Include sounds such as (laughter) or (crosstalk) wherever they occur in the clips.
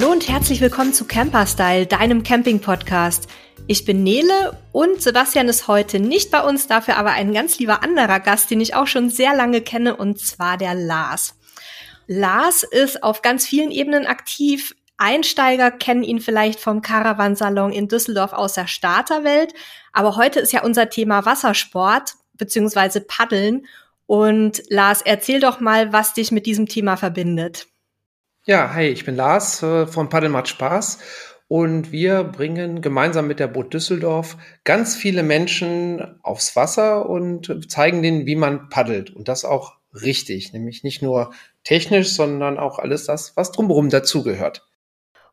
Hallo und herzlich willkommen zu Camperstyle, deinem Camping-Podcast. Ich bin Nele und Sebastian ist heute nicht bei uns, dafür aber ein ganz lieber anderer Gast, den ich auch schon sehr lange kenne, und zwar der Lars. Lars ist auf ganz vielen Ebenen aktiv. Einsteiger kennen ihn vielleicht vom Caravansalon in Düsseldorf aus der Starterwelt. Aber heute ist ja unser Thema Wassersport beziehungsweise Paddeln. Und Lars, erzähl doch mal, was dich mit diesem Thema verbindet. Ja, hi, ich bin Lars äh, von Paddel macht Spaß und wir bringen gemeinsam mit der Boot Düsseldorf ganz viele Menschen aufs Wasser und zeigen denen, wie man paddelt und das auch richtig, nämlich nicht nur technisch, sondern auch alles das, was drumherum dazugehört.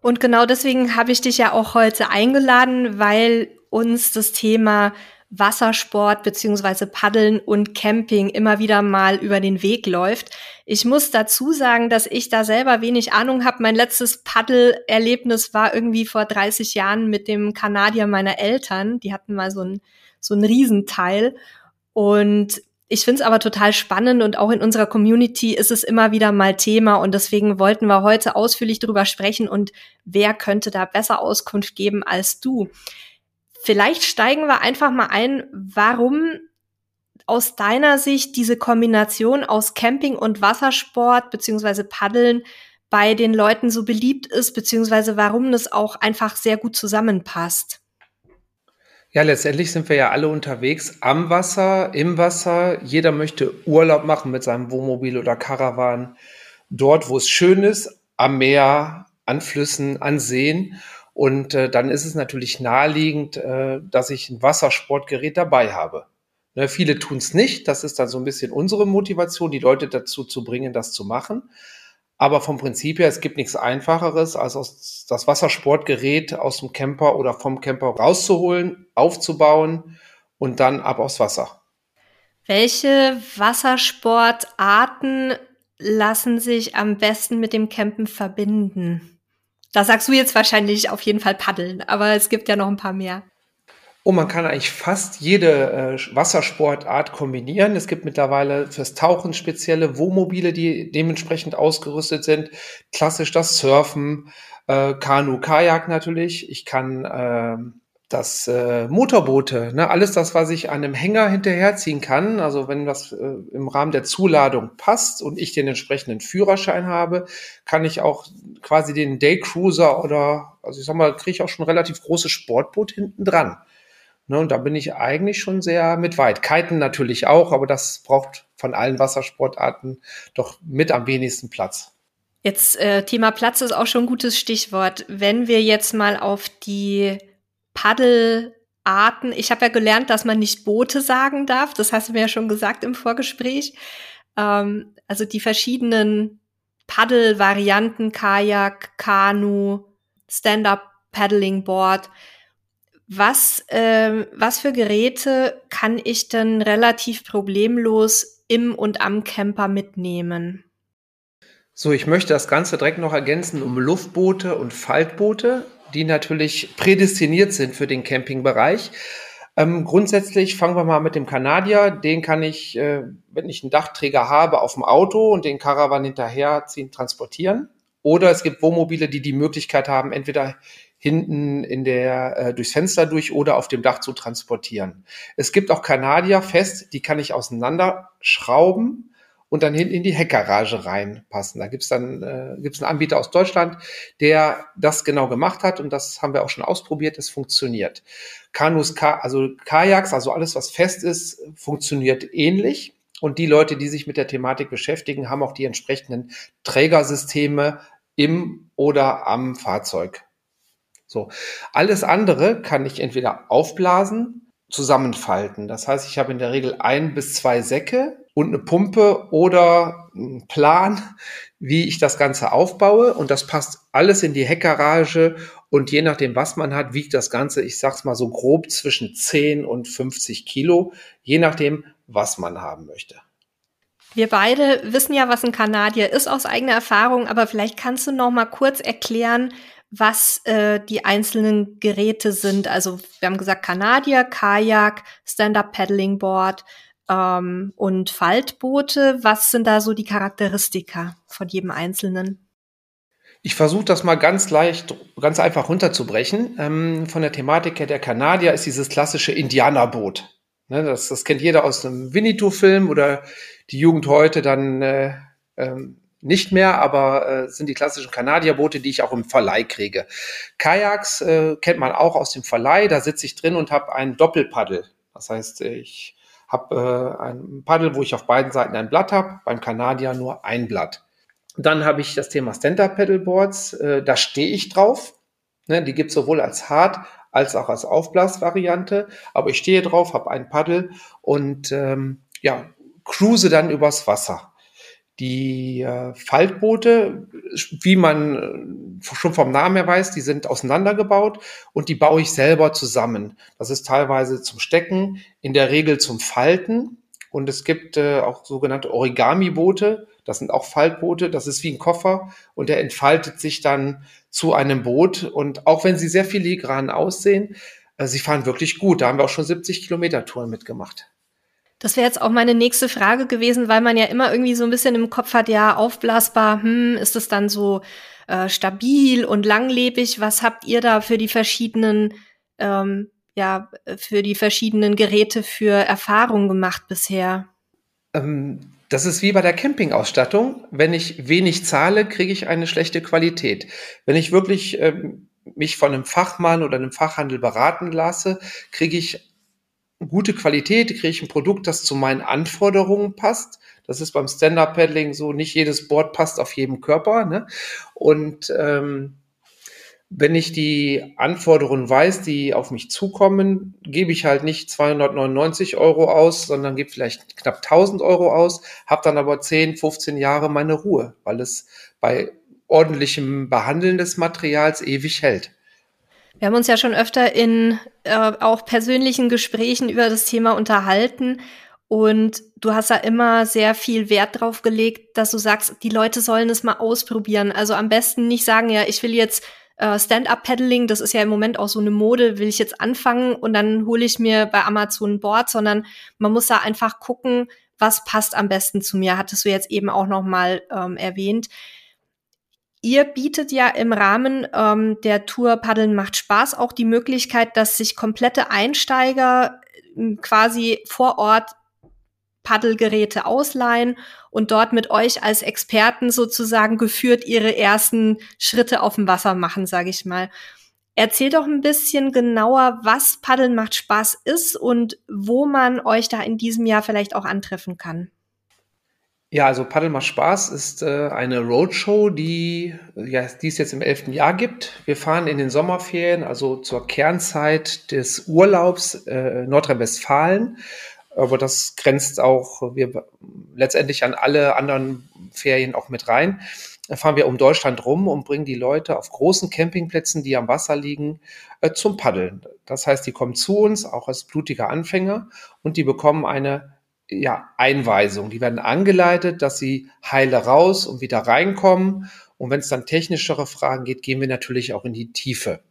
Und genau deswegen habe ich dich ja auch heute eingeladen, weil uns das Thema Wassersport beziehungsweise Paddeln und Camping immer wieder mal über den Weg läuft. Ich muss dazu sagen, dass ich da selber wenig Ahnung habe. Mein letztes Paddelerlebnis war irgendwie vor 30 Jahren mit dem Kanadier meiner Eltern. Die hatten mal so ein, so ein Riesenteil. Und ich finde es aber total spannend und auch in unserer Community ist es immer wieder mal Thema und deswegen wollten wir heute ausführlich darüber sprechen und wer könnte da besser Auskunft geben als du. Vielleicht steigen wir einfach mal ein, warum aus deiner Sicht diese Kombination aus Camping und Wassersport beziehungsweise Paddeln bei den Leuten so beliebt ist, beziehungsweise warum das auch einfach sehr gut zusammenpasst. Ja, letztendlich sind wir ja alle unterwegs am Wasser, im Wasser. Jeder möchte Urlaub machen mit seinem Wohnmobil oder Caravan. Dort, wo es schön ist, am Meer, an Flüssen, an Seen. Und äh, dann ist es natürlich naheliegend, äh, dass ich ein Wassersportgerät dabei habe. Ne, viele tun es nicht. Das ist dann so ein bisschen unsere Motivation, die Leute dazu zu bringen, das zu machen. Aber vom Prinzip her, es gibt nichts Einfacheres, als aus das Wassersportgerät aus dem Camper oder vom Camper rauszuholen, aufzubauen und dann ab aufs Wasser. Welche Wassersportarten lassen sich am besten mit dem Campen verbinden? Da sagst du jetzt wahrscheinlich auf jeden Fall paddeln, aber es gibt ja noch ein paar mehr. Oh, man kann eigentlich fast jede äh, Wassersportart kombinieren. Es gibt mittlerweile fürs Tauchen spezielle Wohnmobile, die dementsprechend ausgerüstet sind. Klassisch das Surfen, äh, Kanu, Kajak natürlich. Ich kann äh, das äh, Motorboote, ne, alles das, was ich an einem Hänger hinterherziehen kann, also wenn das äh, im Rahmen der Zuladung passt und ich den entsprechenden Führerschein habe, kann ich auch quasi den Daycruiser oder, also ich sag mal, kriege ich auch schon relativ großes Sportboot hinten dran. Ne, und da bin ich eigentlich schon sehr mit weit. Kiten natürlich auch, aber das braucht von allen Wassersportarten doch mit am wenigsten Platz. Jetzt äh, Thema Platz ist auch schon ein gutes Stichwort. Wenn wir jetzt mal auf die Paddelarten. Ich habe ja gelernt, dass man nicht Boote sagen darf. Das hast du mir ja schon gesagt im Vorgespräch. Ähm, also die verschiedenen Paddel-Varianten, Kajak, Kanu, Stand-up Paddling Board. Was, äh, was für Geräte kann ich denn relativ problemlos im und am Camper mitnehmen? So, ich möchte das Ganze direkt noch ergänzen um Luftboote und Faltboote die natürlich prädestiniert sind für den Campingbereich. Ähm, grundsätzlich fangen wir mal mit dem Kanadier. Den kann ich, äh, wenn ich einen Dachträger habe, auf dem Auto und den Caravan hinterherziehen, transportieren. Oder es gibt Wohnmobile, die die Möglichkeit haben, entweder hinten in der äh, durchs Fenster durch oder auf dem Dach zu transportieren. Es gibt auch Kanadier fest, die kann ich auseinanderschrauben und dann hinten in die Heckgarage reinpassen. Da gibt's dann äh, gibt's einen Anbieter aus Deutschland, der das genau gemacht hat und das haben wir auch schon ausprobiert. Es funktioniert. Kanus, also Kajaks, also alles, was fest ist, funktioniert ähnlich. Und die Leute, die sich mit der Thematik beschäftigen, haben auch die entsprechenden Trägersysteme im oder am Fahrzeug. So. Alles andere kann ich entweder aufblasen, zusammenfalten. Das heißt, ich habe in der Regel ein bis zwei Säcke und eine Pumpe oder einen Plan, wie ich das Ganze aufbaue. Und das passt alles in die Heckgarage. Und je nachdem, was man hat, wiegt das Ganze, ich sag's mal so grob zwischen 10 und 50 Kilo, je nachdem, was man haben möchte. Wir beide wissen ja, was ein Kanadier ist aus eigener Erfahrung, aber vielleicht kannst du noch mal kurz erklären, was äh, die einzelnen Geräte sind. Also wir haben gesagt Kanadier, Kajak, Stand-up Paddling Board ähm, und Faltboote. Was sind da so die Charakteristika von jedem Einzelnen? Ich versuche das mal ganz leicht, ganz einfach runterzubrechen. Ähm, von der Thematik her der Kanadier ist dieses klassische Indianerboot. Ne, das, das kennt jeder aus einem Winnetou-Film oder die Jugend heute dann äh, ähm, nicht mehr, aber äh, sind die klassischen Kanadierboote, die ich auch im Verleih kriege. Kajaks äh, kennt man auch aus dem Verleih, da sitze ich drin und habe ein Doppelpaddel. Das heißt, ich habe äh, ein Paddel, wo ich auf beiden Seiten ein Blatt habe, beim Kanadier nur ein Blatt. Dann habe ich das Thema Stand-Up-Pedalboards, äh, da stehe ich drauf. Ne, die gibt es sowohl als Hard- als auch als Aufblasvariante, aber ich stehe drauf, habe ein Paddel und ähm, ja, cruise dann übers Wasser. Die äh, Faltboote, wie man äh, schon vom Namen her weiß, die sind auseinandergebaut und die baue ich selber zusammen. Das ist teilweise zum Stecken, in der Regel zum Falten. Und es gibt äh, auch sogenannte Origami-Boote. Das sind auch Faltboote. Das ist wie ein Koffer und der entfaltet sich dann zu einem Boot. Und auch wenn sie sehr filigran aussehen, äh, sie fahren wirklich gut. Da haben wir auch schon 70 Kilometer Touren mitgemacht. Das wäre jetzt auch meine nächste Frage gewesen, weil man ja immer irgendwie so ein bisschen im Kopf hat, ja, aufblasbar, hm, ist es dann so äh, stabil und langlebig? Was habt ihr da für die verschiedenen, ähm, ja, für die verschiedenen Geräte für Erfahrungen gemacht bisher? Ähm, das ist wie bei der Campingausstattung. Wenn ich wenig zahle, kriege ich eine schlechte Qualität. Wenn ich wirklich ähm, mich von einem Fachmann oder einem Fachhandel beraten lasse, kriege ich gute Qualität, kriege ich ein Produkt, das zu meinen Anforderungen passt. Das ist beim Stand-Up-Paddling so, nicht jedes Board passt auf jedem Körper. Ne? Und ähm, wenn ich die Anforderungen weiß, die auf mich zukommen, gebe ich halt nicht 299 Euro aus, sondern gebe vielleicht knapp 1000 Euro aus, habe dann aber 10, 15 Jahre meine Ruhe, weil es bei ordentlichem Behandeln des Materials ewig hält. Wir haben uns ja schon öfter in äh, auch persönlichen Gesprächen über das Thema unterhalten. Und du hast da immer sehr viel Wert drauf gelegt, dass du sagst, die Leute sollen es mal ausprobieren. Also am besten nicht sagen, ja, ich will jetzt äh, Stand-up-Paddling, das ist ja im Moment auch so eine Mode, will ich jetzt anfangen und dann hole ich mir bei Amazon ein Board, sondern man muss da einfach gucken, was passt am besten zu mir, hattest du jetzt eben auch noch mal ähm, erwähnt. Ihr bietet ja im Rahmen ähm, der Tour Paddeln macht Spaß auch die Möglichkeit, dass sich komplette Einsteiger äh, quasi vor Ort Paddelgeräte ausleihen und dort mit euch als Experten sozusagen geführt ihre ersten Schritte auf dem Wasser machen, sage ich mal. Erzählt doch ein bisschen genauer, was Paddeln macht Spaß ist und wo man euch da in diesem Jahr vielleicht auch antreffen kann. Ja, also Paddel macht Spaß ist äh, eine Roadshow, die, ja, die es jetzt im elften Jahr gibt. Wir fahren in den Sommerferien, also zur Kernzeit des Urlaubs äh, Nordrhein-Westfalen. Aber das grenzt auch wir letztendlich an alle anderen Ferien auch mit rein. Da fahren wir um Deutschland rum und bringen die Leute auf großen Campingplätzen, die am Wasser liegen, äh, zum Paddeln. Das heißt, die kommen zu uns, auch als blutiger Anfänger, und die bekommen eine ja, Einweisung. Die werden angeleitet, dass sie heile raus und wieder reinkommen. Und wenn es dann technischere Fragen geht, gehen wir natürlich auch in die Tiefe.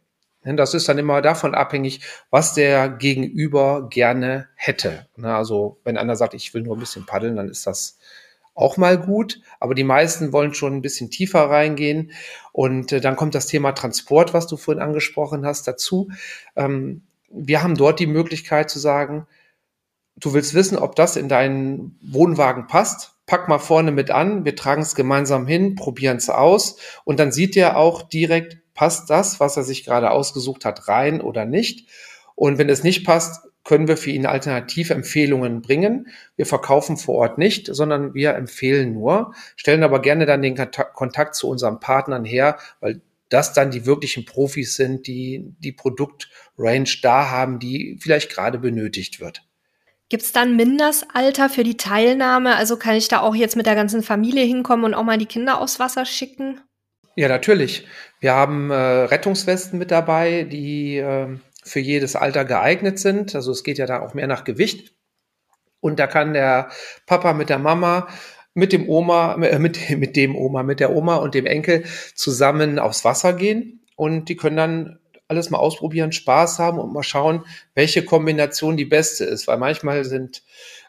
Das ist dann immer davon abhängig, was der Gegenüber gerne hätte. Also wenn einer sagt, ich will nur ein bisschen paddeln, dann ist das auch mal gut. Aber die meisten wollen schon ein bisschen tiefer reingehen. Und äh, dann kommt das Thema Transport, was du vorhin angesprochen hast, dazu. Ähm, wir haben dort die Möglichkeit zu sagen, du willst wissen, ob das in deinen Wohnwagen passt, pack mal vorne mit an, wir tragen es gemeinsam hin, probieren es aus und dann sieht er auch direkt, passt das, was er sich gerade ausgesucht hat, rein oder nicht. Und wenn es nicht passt, können wir für ihn Alternativempfehlungen bringen. Wir verkaufen vor Ort nicht, sondern wir empfehlen nur, stellen aber gerne dann den Kontakt zu unseren Partnern her, weil das dann die wirklichen Profis sind, die die Produktrange da haben, die vielleicht gerade benötigt wird. Gibt es dann Mindestalter für die Teilnahme? Also kann ich da auch jetzt mit der ganzen Familie hinkommen und auch mal die Kinder aufs Wasser schicken? Ja, natürlich. Wir haben äh, Rettungswesten mit dabei, die äh, für jedes Alter geeignet sind. Also es geht ja da auch mehr nach Gewicht. Und da kann der Papa mit der Mama mit dem Oma, äh, mit, mit dem Oma, mit der Oma und dem Enkel zusammen aufs Wasser gehen. Und die können dann alles mal ausprobieren, Spaß haben und mal schauen, welche Kombination die beste ist. Weil manchmal sind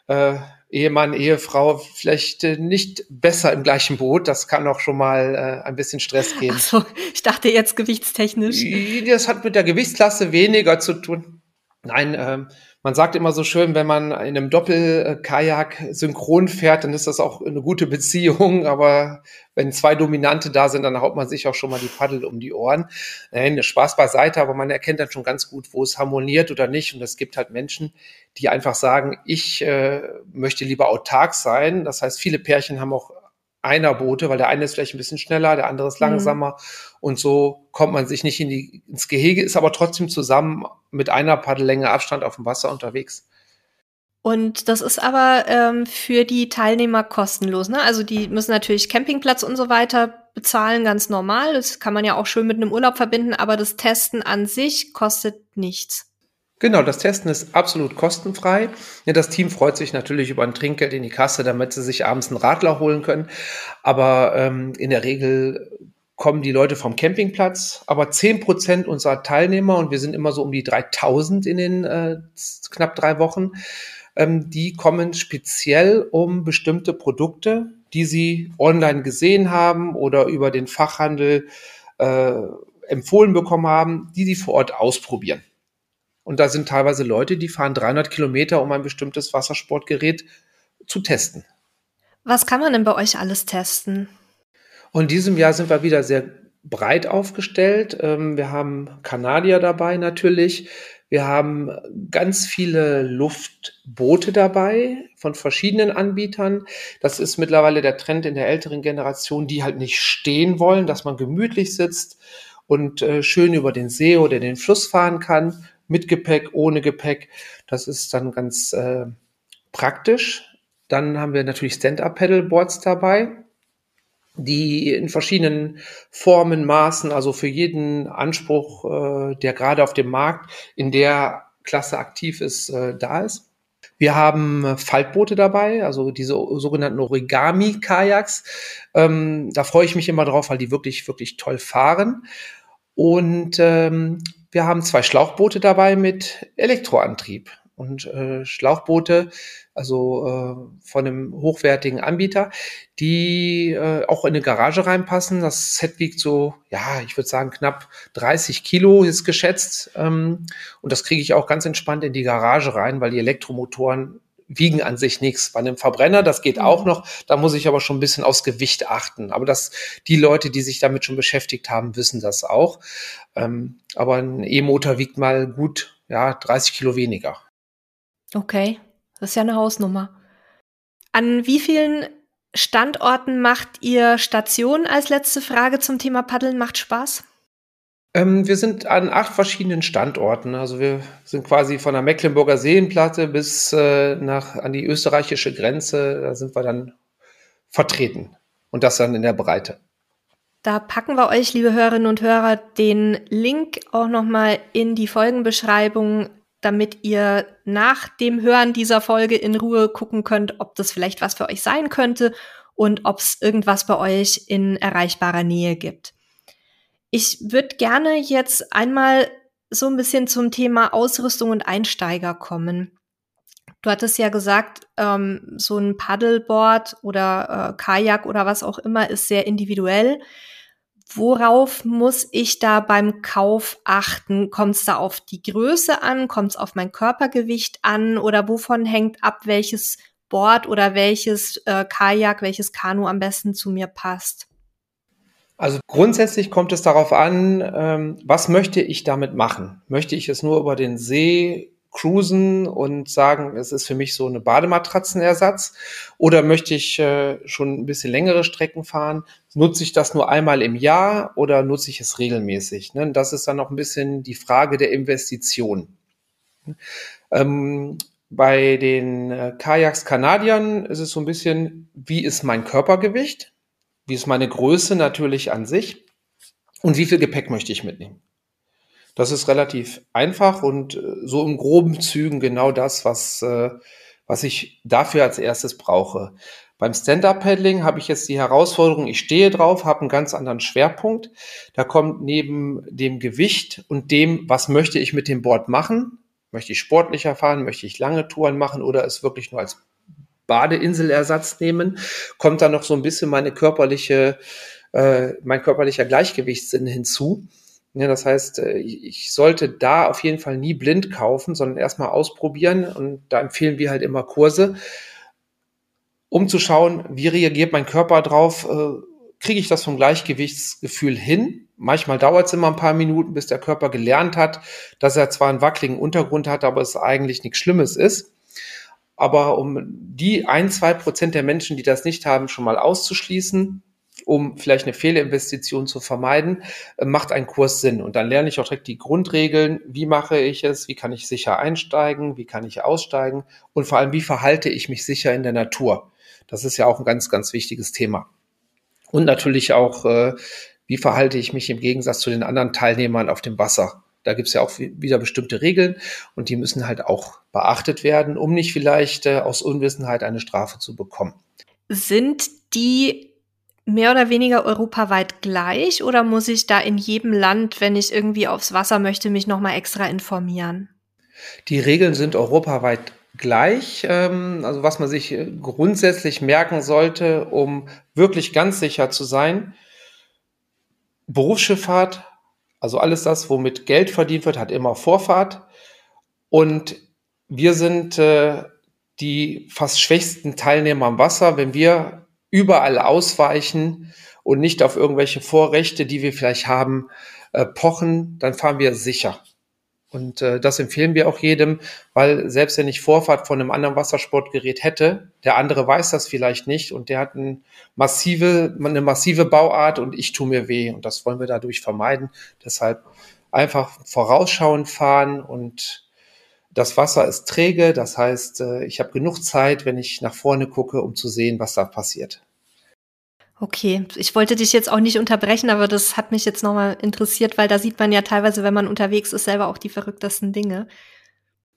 äh, Ehemann, Ehefrau vielleicht äh, nicht besser im gleichen Boot. Das kann auch schon mal äh, ein bisschen Stress geben. Ach so, ich dachte jetzt gewichtstechnisch. Das hat mit der Gewichtsklasse weniger zu tun. Nein, ähm, man sagt immer so schön, wenn man in einem Doppelkajak synchron fährt, dann ist das auch eine gute Beziehung. (laughs) Aber wenn zwei Dominante da sind, dann haut man sich auch schon mal die Paddel um die Ohren. Nein, Spaß beiseite, aber man erkennt dann schon ganz gut, wo es harmoniert oder nicht. Und es gibt halt Menschen, die einfach sagen, ich äh, möchte lieber autark sein. Das heißt, viele Pärchen haben auch einer Boote, weil der eine ist vielleicht ein bisschen schneller, der andere ist mhm. langsamer. Mhm. Und so kommt man sich nicht in die, ins Gehege, ist aber trotzdem zusammen mit einer Paddellänge Abstand auf dem Wasser unterwegs. Und das ist aber ähm, für die Teilnehmer kostenlos. Ne? Also die müssen natürlich Campingplatz und so weiter bezahlen, ganz normal. Das kann man ja auch schön mit einem Urlaub verbinden, aber das Testen an sich kostet nichts. Genau, das Testen ist absolut kostenfrei. Das Team freut sich natürlich über ein Trinkgeld in die Kasse, damit sie sich abends einen Radler holen können. Aber ähm, in der Regel kommen die Leute vom Campingplatz. Aber zehn Prozent unserer Teilnehmer, und wir sind immer so um die 3000 in den äh, knapp drei Wochen, ähm, die kommen speziell um bestimmte Produkte, die sie online gesehen haben oder über den Fachhandel äh, empfohlen bekommen haben, die sie vor Ort ausprobieren. Und da sind teilweise Leute, die fahren 300 Kilometer, um ein bestimmtes Wassersportgerät zu testen. Was kann man denn bei euch alles testen? Und in diesem Jahr sind wir wieder sehr breit aufgestellt. Ähm, wir haben Kanadier dabei natürlich. Wir haben ganz viele Luftboote dabei von verschiedenen Anbietern. Das ist mittlerweile der Trend in der älteren Generation, die halt nicht stehen wollen, dass man gemütlich sitzt und äh, schön über den See oder den Fluss fahren kann, mit Gepäck, ohne Gepäck. Das ist dann ganz äh, praktisch. Dann haben wir natürlich Stand-Up-Pedalboards dabei, die in verschiedenen Formen, Maßen, also für jeden Anspruch, äh, der gerade auf dem Markt in der Klasse aktiv ist, äh, da ist. Wir haben Faltboote dabei, also diese sogenannten Origami-Kajaks. Ähm, da freue ich mich immer drauf, weil die wirklich, wirklich toll fahren. Und ähm, wir haben zwei Schlauchboote dabei mit Elektroantrieb und äh, Schlauchboote, also äh, von einem hochwertigen Anbieter, die äh, auch in eine Garage reinpassen. Das Set wiegt so, ja, ich würde sagen knapp 30 Kilo ist geschätzt. Ähm, und das kriege ich auch ganz entspannt in die Garage rein, weil die Elektromotoren wiegen an sich nichts. Bei einem Verbrenner, das geht auch mhm. noch, da muss ich aber schon ein bisschen aufs Gewicht achten. Aber das, die Leute, die sich damit schon beschäftigt haben, wissen das auch. Ähm, aber ein E-Motor wiegt mal gut, ja, 30 Kilo weniger. Okay, das ist ja eine Hausnummer. An wie vielen Standorten macht ihr Station als letzte Frage zum Thema Paddeln macht Spaß? Ähm, wir sind an acht verschiedenen Standorten. Also wir sind quasi von der Mecklenburger Seenplatte bis äh, nach an die österreichische Grenze. Da sind wir dann vertreten. Und das dann in der Breite. Da packen wir euch, liebe Hörerinnen und Hörer, den Link auch nochmal in die Folgenbeschreibung, damit ihr nach dem Hören dieser Folge in Ruhe gucken könnt, ob das vielleicht was für euch sein könnte und ob es irgendwas bei euch in erreichbarer Nähe gibt. Ich würde gerne jetzt einmal so ein bisschen zum Thema Ausrüstung und Einsteiger kommen. Du hattest ja gesagt, ähm, so ein Paddleboard oder äh, Kajak oder was auch immer ist sehr individuell. Worauf muss ich da beim Kauf achten? Kommt es da auf die Größe an? Kommt es auf mein Körpergewicht an? Oder wovon hängt ab, welches Board oder welches äh, Kajak, welches Kanu am besten zu mir passt? Also grundsätzlich kommt es darauf an, ähm, was möchte ich damit machen? Möchte ich es nur über den See cruisen und sagen, es ist für mich so eine Badematratzenersatz? Oder möchte ich äh, schon ein bisschen längere Strecken fahren? Nutze ich das nur einmal im Jahr oder nutze ich es regelmäßig? Ne? Das ist dann noch ein bisschen die Frage der Investition. Ähm, bei den äh, Kajaks Kanadiern ist es so ein bisschen, wie ist mein Körpergewicht? Wie ist meine Größe natürlich an sich? Und wie viel Gepäck möchte ich mitnehmen? Das ist relativ einfach und äh, so im groben Zügen genau das, was, äh, was ich dafür als erstes brauche. Beim Stand-Up-Paddling habe ich jetzt die Herausforderung, ich stehe drauf, habe einen ganz anderen Schwerpunkt. Da kommt neben dem Gewicht und dem, was möchte ich mit dem Board machen, möchte ich sportlicher fahren, möchte ich lange Touren machen oder es wirklich nur als Badeinselersatz nehmen, kommt dann noch so ein bisschen meine körperliche, äh, mein körperlicher Gleichgewichtssinn hinzu. Ja, das heißt, äh, ich sollte da auf jeden Fall nie blind kaufen, sondern erstmal ausprobieren. Und da empfehlen wir halt immer Kurse, um zu schauen, wie reagiert mein Körper drauf, äh, kriege ich das vom Gleichgewichtsgefühl hin. Manchmal dauert es immer ein paar Minuten, bis der Körper gelernt hat, dass er zwar einen wackeligen Untergrund hat, aber es eigentlich nichts Schlimmes ist. Aber um die ein, zwei Prozent der Menschen, die das nicht haben, schon mal auszuschließen, um vielleicht eine Fehlinvestition zu vermeiden, äh, macht ein Kurs Sinn. Und dann lerne ich auch direkt die Grundregeln. Wie mache ich es? Wie kann ich sicher einsteigen? Wie kann ich aussteigen? Und vor allem, wie verhalte ich mich sicher in der Natur? Das ist ja auch ein ganz, ganz wichtiges Thema. Und natürlich auch, äh, wie verhalte ich mich im Gegensatz zu den anderen Teilnehmern auf dem Wasser. Da gibt es ja auch wieder bestimmte Regeln und die müssen halt auch beachtet werden, um nicht vielleicht äh, aus Unwissenheit eine Strafe zu bekommen. Sind die mehr oder weniger europaweit gleich oder muss ich da in jedem Land, wenn ich irgendwie aufs Wasser möchte, mich nochmal extra informieren? Die Regeln sind europaweit gleich. Ähm, also was man sich äh, grundsätzlich merken sollte, um wirklich ganz sicher zu sein. Berufsschifffahrt, also alles das, womit Geld verdient wird, hat immer Vorfahrt. Und wir sind äh, die fast schwächsten Teilnehmer am Wasser, wenn wir überall ausweichen und nicht auf irgendwelche Vorrechte, die wir vielleicht haben, äh, pochen, dann fahren wir sicher. Und äh, das empfehlen wir auch jedem, weil selbst wenn ich Vorfahrt von einem anderen Wassersportgerät hätte, der andere weiß das vielleicht nicht und der hat eine massive, eine massive Bauart und ich tue mir weh. Und das wollen wir dadurch vermeiden. Deshalb einfach vorausschauend fahren und das Wasser ist träge. Das heißt, äh, ich habe genug Zeit, wenn ich nach vorne gucke, um zu sehen, was da passiert. Okay, ich wollte dich jetzt auch nicht unterbrechen, aber das hat mich jetzt nochmal interessiert, weil da sieht man ja teilweise, wenn man unterwegs ist, selber auch die verrücktesten Dinge.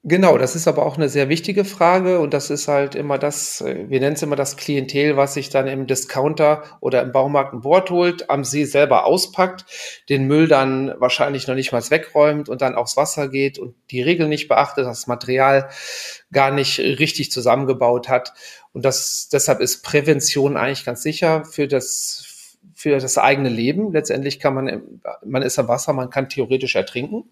Genau, das ist aber auch eine sehr wichtige Frage und das ist halt immer das, äh, wir nennen es immer das Klientel, was sich dann im Discounter oder im Baumarkt ein Board holt, am See selber auspackt, den Müll dann wahrscheinlich noch nicht mal wegräumt und dann aufs Wasser geht und die Regeln nicht beachtet, das Material gar nicht richtig zusammengebaut hat. Und das, deshalb ist Prävention eigentlich ganz sicher für das, für das eigene Leben. Letztendlich kann man, man ist am Wasser, man kann theoretisch ertrinken.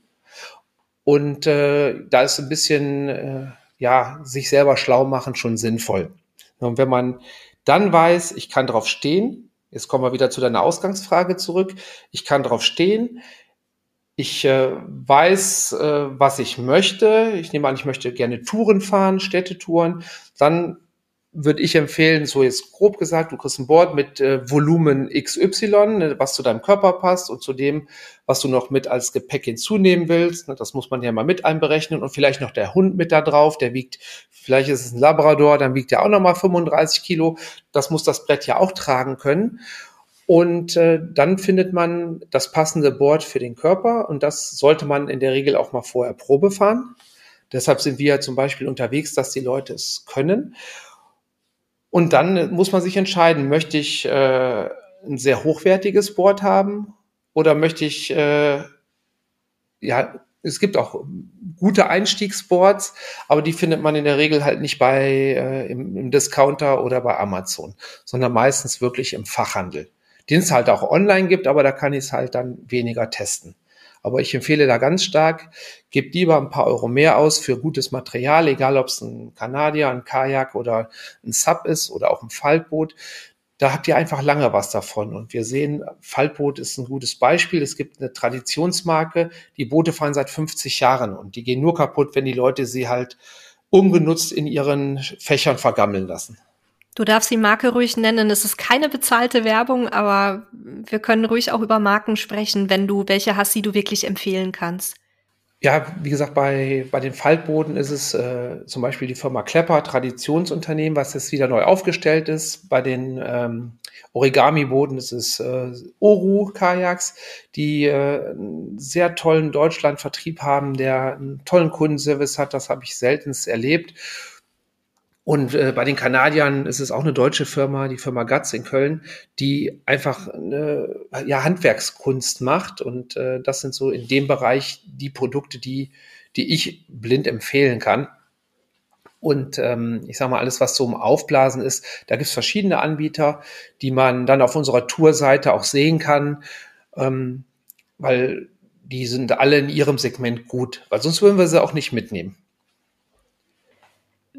Und äh, da ist ein bisschen, äh, ja, sich selber schlau machen schon sinnvoll. Und wenn man dann weiß, ich kann drauf stehen, jetzt kommen wir wieder zu deiner Ausgangsfrage zurück, ich kann drauf stehen, ich äh, weiß, äh, was ich möchte. Ich nehme an, ich möchte gerne Touren fahren, Städtetouren. Dann würde ich empfehlen, so jetzt grob gesagt, du kriegst ein Board mit äh, Volumen XY, ne, was zu deinem Körper passt und zu dem, was du noch mit als Gepäck hinzunehmen willst. Ne, das muss man ja mal mit einberechnen und vielleicht noch der Hund mit da drauf, der wiegt, vielleicht ist es ein Labrador, dann wiegt er auch nochmal 35 Kilo. Das muss das Brett ja auch tragen können. Und äh, dann findet man das passende Board für den Körper und das sollte man in der Regel auch mal vorher Probe fahren. Deshalb sind wir zum Beispiel unterwegs, dass die Leute es können. Und dann muss man sich entscheiden, möchte ich äh, ein sehr hochwertiges Board haben oder möchte ich, äh, ja, es gibt auch gute Einstiegsboards, aber die findet man in der Regel halt nicht bei äh, im, im Discounter oder bei Amazon, sondern meistens wirklich im Fachhandel, den es halt auch online gibt, aber da kann ich es halt dann weniger testen. Aber ich empfehle da ganz stark, gebt lieber ein paar Euro mehr aus für gutes Material, egal ob es ein Kanadier, ein Kajak oder ein Sub ist oder auch ein Faltboot. Da habt ihr einfach lange was davon. Und wir sehen, Faltboot ist ein gutes Beispiel. Es gibt eine Traditionsmarke. Die Boote fahren seit 50 Jahren und die gehen nur kaputt, wenn die Leute sie halt ungenutzt in ihren Fächern vergammeln lassen. Du darfst die Marke ruhig nennen. Es ist keine bezahlte Werbung, aber wir können ruhig auch über Marken sprechen, wenn du welche hast, die du wirklich empfehlen kannst. Ja, wie gesagt, bei, bei den Faltboden ist es äh, zum Beispiel die Firma Klepper, Traditionsunternehmen, was jetzt wieder neu aufgestellt ist. Bei den ähm, Origami-Boden ist es äh, Oru-Kajaks, die äh, einen sehr tollen Deutschland-Vertrieb haben, der einen tollen Kundenservice hat. Das habe ich seltenst erlebt. Und äh, bei den Kanadiern ist es auch eine deutsche Firma, die Firma Gatz in Köln, die einfach eine ja, Handwerkskunst macht. Und äh, das sind so in dem Bereich die Produkte, die, die ich blind empfehlen kann. Und ähm, ich sage mal, alles, was so im Aufblasen ist, da gibt es verschiedene Anbieter, die man dann auf unserer Tourseite auch sehen kann, ähm, weil die sind alle in ihrem Segment gut, weil sonst würden wir sie auch nicht mitnehmen.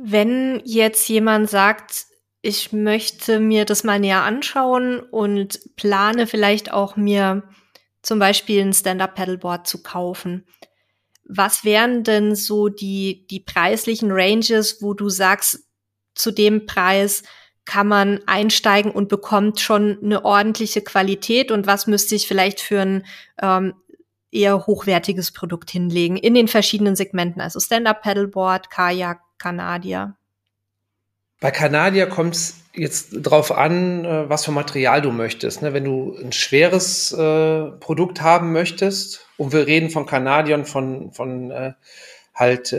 Wenn jetzt jemand sagt, ich möchte mir das mal näher anschauen und plane vielleicht auch mir zum Beispiel ein Stand-Up-Paddleboard zu kaufen. Was wären denn so die, die preislichen Ranges, wo du sagst, zu dem Preis kann man einsteigen und bekommt schon eine ordentliche Qualität und was müsste ich vielleicht für ein ähm, eher hochwertiges Produkt hinlegen in den verschiedenen Segmenten, also Stand-Up-Paddleboard, Kajak, Kanadier? Bei Kanadier kommt es jetzt drauf an, äh, was für Material du möchtest. Ne? Wenn du ein schweres äh, Produkt haben möchtest, und wir reden von Kanadiern, von, von äh, halt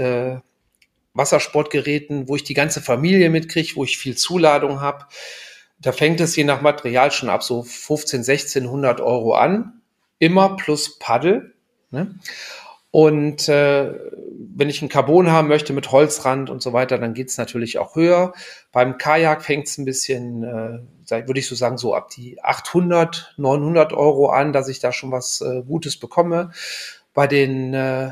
Wassersportgeräten, wo ich die ganze Familie mitkriege, wo ich viel Zuladung habe, da fängt es je nach Material schon ab so 15, 1600 Euro an. Immer plus Paddel. Ne? Und äh, wenn ich ein Carbon haben möchte mit Holzrand und so weiter, dann geht's natürlich auch höher. Beim Kajak fängt's ein bisschen, äh, würde ich so sagen, so ab die 800, 900 Euro an, dass ich da schon was äh, Gutes bekomme. Bei den, äh,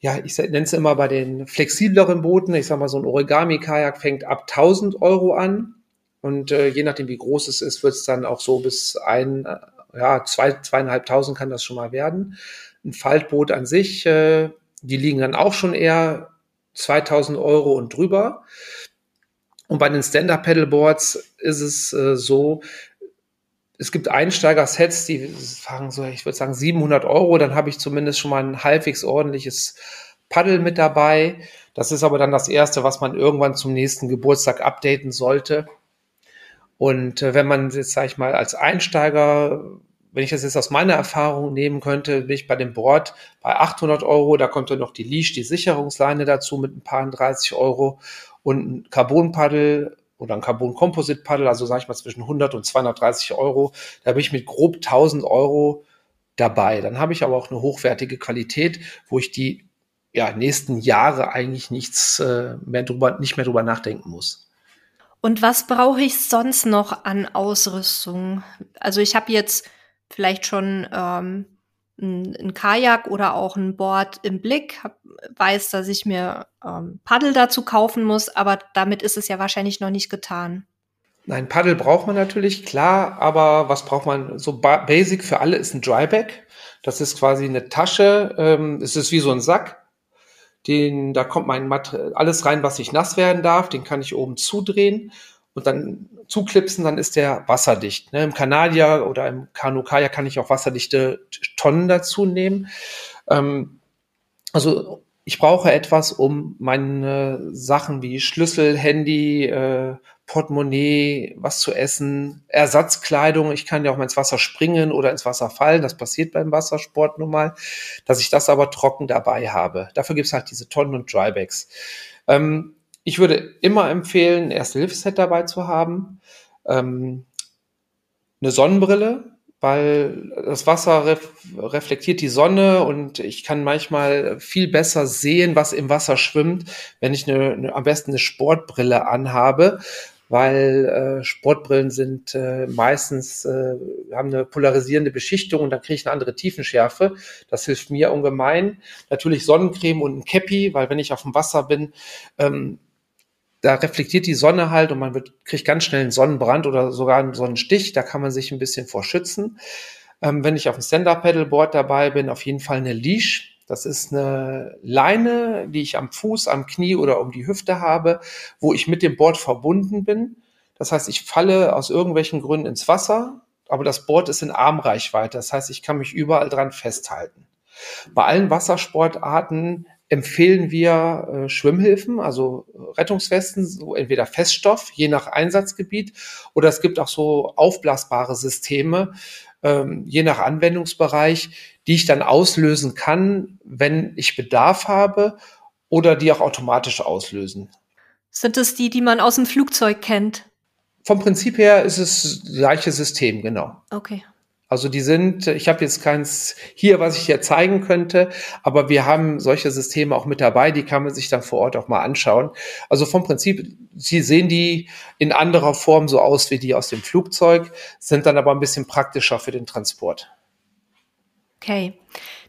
ja, ich nenne es immer bei den flexibleren Booten, ich sag mal, so ein Origami-Kajak fängt ab 1000 Euro an. Und äh, je nachdem, wie groß es ist, wird's dann auch so bis ein, äh, ja, zwei, zweieinhalbtausend kann das schon mal werden ein Faltboot an sich, äh, die liegen dann auch schon eher 2000 Euro und drüber. Und bei den Stand-Up-Pedalboards ist es äh, so, es gibt Einsteiger-Sets, die fangen so, ich würde sagen 700 Euro, dann habe ich zumindest schon mal ein halbwegs ordentliches Paddel mit dabei. Das ist aber dann das erste, was man irgendwann zum nächsten Geburtstag updaten sollte. Und äh, wenn man jetzt, sage ich mal, als Einsteiger wenn ich das jetzt aus meiner Erfahrung nehmen könnte, bin ich bei dem Board bei 800 Euro. Da kommt dann noch die Leash, die Sicherungsleine dazu mit ein paar 30 Euro und ein Carbon-Paddel oder ein Carbon-Composite-Paddel, also sage ich mal zwischen 100 und 230 Euro. Da bin ich mit grob 1000 Euro dabei. Dann habe ich aber auch eine hochwertige Qualität, wo ich die ja, nächsten Jahre eigentlich nichts äh, mehr drüber, nicht mehr drüber nachdenken muss. Und was brauche ich sonst noch an Ausrüstung? Also ich habe jetzt vielleicht schon ähm, ein, Kajak oder auch ein Board im Blick, weiß, dass ich mir ähm, Paddel dazu kaufen muss, aber damit ist es ja wahrscheinlich noch nicht getan. Nein, Paddel braucht man natürlich, klar, aber was braucht man? So basic für alle ist ein Dryback. Das ist quasi eine Tasche, ähm, es ist wie so ein Sack. Den, da kommt mein Material, alles rein, was nicht nass werden darf, den kann ich oben zudrehen und dann zuklipsen, dann ist der wasserdicht. Ne? Im Kanadier oder im Kanu Kaya kann ich auch wasserdichte Tonnen dazu nehmen. Ähm, also ich brauche etwas, um meine Sachen wie Schlüssel, Handy, äh, Portemonnaie, was zu essen, Ersatzkleidung. Ich kann ja auch mal ins Wasser springen oder ins Wasser fallen. Das passiert beim Wassersport nun mal. Dass ich das aber trocken dabei habe. Dafür gibt's halt diese Tonnen und Drybags. Ähm, ich würde immer empfehlen, ein Erste-Hilfe-Set dabei zu haben. Ähm, eine Sonnenbrille, weil das Wasser ref reflektiert die Sonne und ich kann manchmal viel besser sehen, was im Wasser schwimmt, wenn ich eine, eine am besten eine Sportbrille anhabe, weil äh, Sportbrillen sind äh, meistens äh, haben eine polarisierende Beschichtung und dann kriege ich eine andere Tiefenschärfe. Das hilft mir ungemein. Natürlich Sonnencreme und ein Cappy, weil wenn ich auf dem Wasser bin, ähm, da reflektiert die Sonne halt und man wird, kriegt ganz schnell einen Sonnenbrand oder sogar einen Sonnenstich. Da kann man sich ein bisschen vor schützen. Ähm, wenn ich auf dem Stand-Up-Pedalboard dabei bin, auf jeden Fall eine Leash. Das ist eine Leine, die ich am Fuß, am Knie oder um die Hüfte habe, wo ich mit dem Board verbunden bin. Das heißt, ich falle aus irgendwelchen Gründen ins Wasser, aber das Board ist in Armreichweite. Das heißt, ich kann mich überall dran festhalten. Bei allen Wassersportarten empfehlen wir äh, Schwimmhilfen, also Rettungswesten, so entweder Feststoff, je nach Einsatzgebiet, oder es gibt auch so aufblasbare Systeme, ähm, je nach Anwendungsbereich, die ich dann auslösen kann, wenn ich Bedarf habe oder die auch automatisch auslösen. Sind es die, die man aus dem Flugzeug kennt? Vom Prinzip her ist es das gleiche System, genau. Okay. Also die sind, ich habe jetzt keins hier, was ich dir zeigen könnte, aber wir haben solche Systeme auch mit dabei, die kann man sich dann vor Ort auch mal anschauen. Also vom Prinzip, sie sehen die in anderer Form so aus wie die aus dem Flugzeug, sind dann aber ein bisschen praktischer für den Transport. Okay.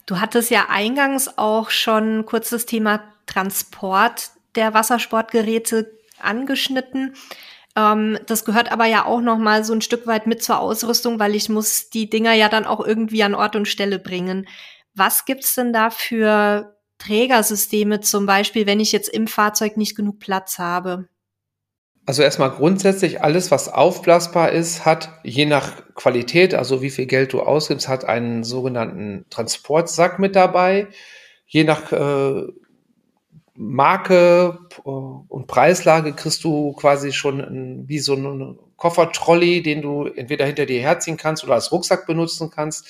Du hattest ja eingangs auch schon kurz das Thema Transport der Wassersportgeräte angeschnitten. Ähm, das gehört aber ja auch noch mal so ein Stück weit mit zur Ausrüstung, weil ich muss die Dinger ja dann auch irgendwie an Ort und Stelle bringen. Was gibt's denn da für Trägersysteme zum Beispiel, wenn ich jetzt im Fahrzeug nicht genug Platz habe? Also erstmal grundsätzlich alles, was aufblasbar ist, hat je nach Qualität, also wie viel Geld du ausgibst, hat einen sogenannten Transportsack mit dabei. Je nach äh, Marke äh, und Preislage kriegst du quasi schon ein, wie so einen Koffertrolley, den du entweder hinter dir herziehen kannst oder als Rucksack benutzen kannst.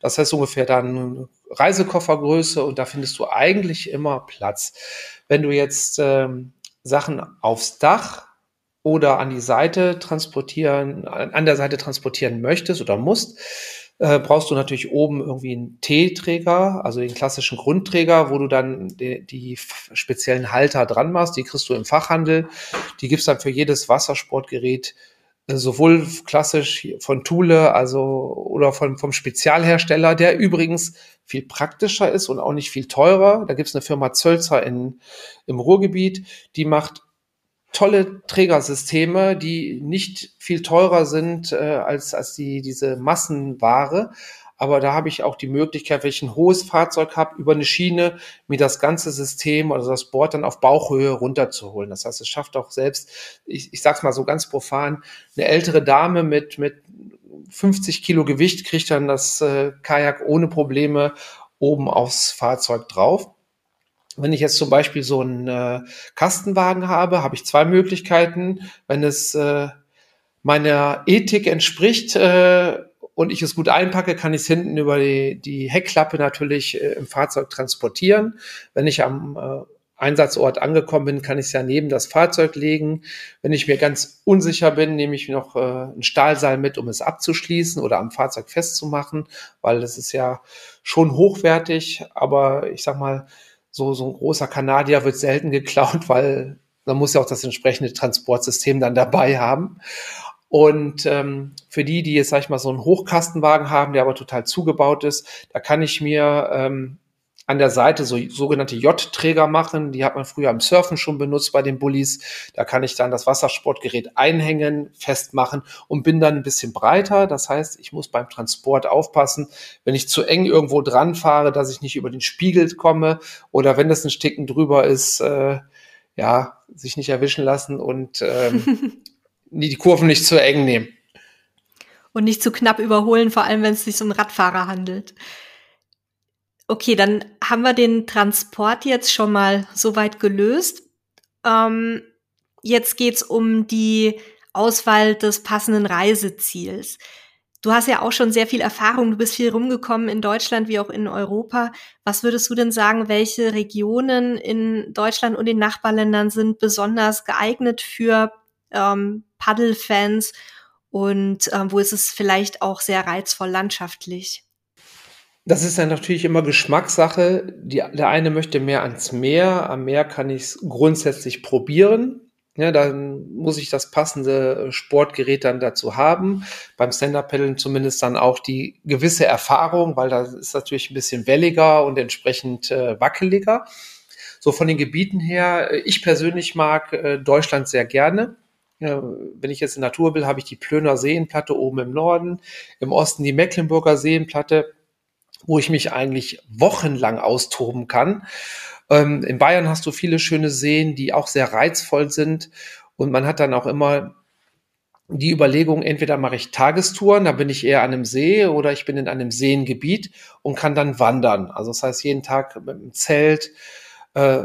Das heißt ungefähr dann Reisekoffergröße und da findest du eigentlich immer Platz. Wenn du jetzt ähm, Sachen aufs Dach oder an die Seite transportieren, an der Seite transportieren möchtest oder musst, äh, brauchst du natürlich oben irgendwie einen T-Träger, also den klassischen Grundträger, wo du dann die, die, speziellen Halter dran machst. Die kriegst du im Fachhandel. Die gibt's dann für jedes Wassersportgerät äh, sowohl klassisch von Thule, also oder von, vom Spezialhersteller, der übrigens viel praktischer ist und auch nicht viel teurer. Da gibt's eine Firma Zölzer in, im Ruhrgebiet, die macht tolle Trägersysteme, die nicht viel teurer sind äh, als, als die, diese Massenware. Aber da habe ich auch die Möglichkeit, wenn ich ein hohes Fahrzeug habe, über eine Schiene mir das ganze System oder das Board dann auf Bauchhöhe runterzuholen. Das heißt, es schafft auch selbst, ich, ich sag's mal so ganz profan, eine ältere Dame mit, mit 50 Kilo Gewicht kriegt dann das äh, Kajak ohne Probleme oben aufs Fahrzeug drauf. Wenn ich jetzt zum Beispiel so einen äh, Kastenwagen habe, habe ich zwei Möglichkeiten. Wenn es äh, meiner Ethik entspricht äh, und ich es gut einpacke, kann ich es hinten über die, die Heckklappe natürlich äh, im Fahrzeug transportieren. Wenn ich am äh, Einsatzort angekommen bin, kann ich es ja neben das Fahrzeug legen. Wenn ich mir ganz unsicher bin, nehme ich noch äh, ein Stahlseil mit, um es abzuschließen oder am Fahrzeug festzumachen, weil das ist ja schon hochwertig. Aber ich sag mal, so, so ein großer Kanadier wird selten geklaut, weil man muss ja auch das entsprechende Transportsystem dann dabei haben. Und ähm, für die, die jetzt, sag ich mal, so einen Hochkastenwagen haben, der aber total zugebaut ist, da kann ich mir ähm, an der Seite so sogenannte J-Träger machen. Die hat man früher am Surfen schon benutzt bei den Bullies. Da kann ich dann das Wassersportgerät einhängen, festmachen und bin dann ein bisschen breiter. Das heißt, ich muss beim Transport aufpassen, wenn ich zu eng irgendwo dran fahre, dass ich nicht über den Spiegel komme oder wenn das ein Sticken drüber ist, äh, ja, sich nicht erwischen lassen und ähm, (laughs) die Kurven nicht zu eng nehmen. Und nicht zu knapp überholen, vor allem wenn es sich um Radfahrer handelt. Okay, dann haben wir den Transport jetzt schon mal soweit gelöst. Ähm, jetzt geht's um die Auswahl des passenden Reiseziels. Du hast ja auch schon sehr viel Erfahrung, du bist viel rumgekommen in Deutschland wie auch in Europa. Was würdest du denn sagen, welche Regionen in Deutschland und den Nachbarländern sind besonders geeignet für ähm, Paddelfans und ähm, wo ist es vielleicht auch sehr reizvoll landschaftlich? Das ist dann natürlich immer Geschmackssache. Die, der eine möchte mehr ans Meer. Am Meer kann ich es grundsätzlich probieren. Ja, dann muss ich das passende Sportgerät dann dazu haben. Beim Stand-Up-Paddeln zumindest dann auch die gewisse Erfahrung, weil da ist natürlich ein bisschen welliger und entsprechend äh, wackeliger. So von den Gebieten her, äh, ich persönlich mag äh, Deutschland sehr gerne. Ja, wenn ich jetzt in Natur will, habe ich die Plöner Seenplatte oben im Norden, im Osten die Mecklenburger Seenplatte wo ich mich eigentlich wochenlang austoben kann. Ähm, in Bayern hast du viele schöne Seen, die auch sehr reizvoll sind. Und man hat dann auch immer die Überlegung, entweder mache ich Tagestouren, da bin ich eher an einem See, oder ich bin in einem Seengebiet und kann dann wandern. Also das heißt, jeden Tag mit dem Zelt äh,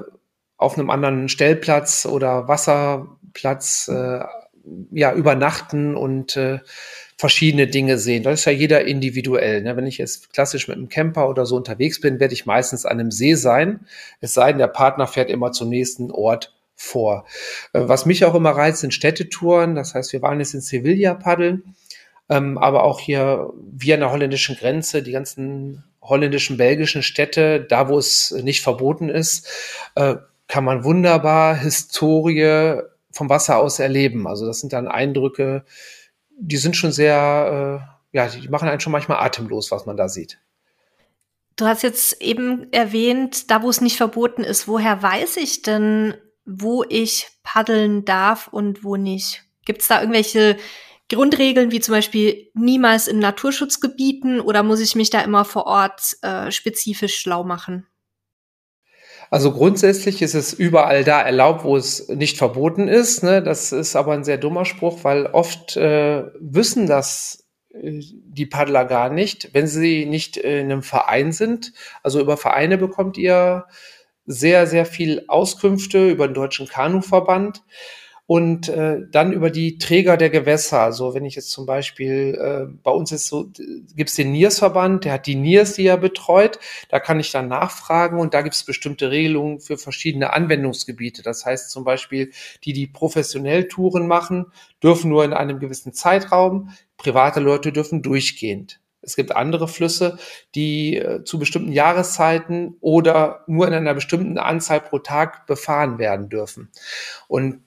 auf einem anderen Stellplatz oder Wasserplatz äh, ja übernachten und äh, verschiedene Dinge sehen. Das ist ja jeder individuell. Ne? Wenn ich jetzt klassisch mit einem Camper oder so unterwegs bin, werde ich meistens an einem See sein. Es sei denn, der Partner fährt immer zum nächsten Ort vor. Äh, was mich auch immer reizt, sind Städtetouren. Das heißt, wir waren jetzt in Sevilla paddeln. ähm, aber auch hier wie an der holländischen Grenze, die ganzen holländischen, belgischen Städte, da wo es nicht verboten ist, äh, kann man wunderbar Historie vom Wasser aus erleben. Also das sind dann Eindrücke, die sind schon sehr, äh, ja, die machen einen schon manchmal atemlos, was man da sieht. Du hast jetzt eben erwähnt, da wo es nicht verboten ist, woher weiß ich denn, wo ich paddeln darf und wo nicht? Gibt es da irgendwelche Grundregeln wie zum Beispiel niemals in Naturschutzgebieten oder muss ich mich da immer vor Ort äh, spezifisch schlau machen? Also grundsätzlich ist es überall da erlaubt, wo es nicht verboten ist. Ne? Das ist aber ein sehr dummer Spruch, weil oft äh, wissen das äh, die Paddler gar nicht, wenn sie nicht in einem Verein sind. Also über Vereine bekommt ihr sehr, sehr viel Auskünfte über den Deutschen Kanuverband und äh, dann über die Träger der Gewässer. Also wenn ich jetzt zum Beispiel, äh, bei uns ist so, gibt es den NIRS-Verband, der hat die NIRS, die er betreut. Da kann ich dann nachfragen und da gibt es bestimmte Regelungen für verschiedene Anwendungsgebiete. Das heißt zum Beispiel, die, die professionell Touren machen, dürfen nur in einem gewissen Zeitraum. Private Leute dürfen durchgehend. Es gibt andere Flüsse, die äh, zu bestimmten Jahreszeiten oder nur in einer bestimmten Anzahl pro Tag befahren werden dürfen. Und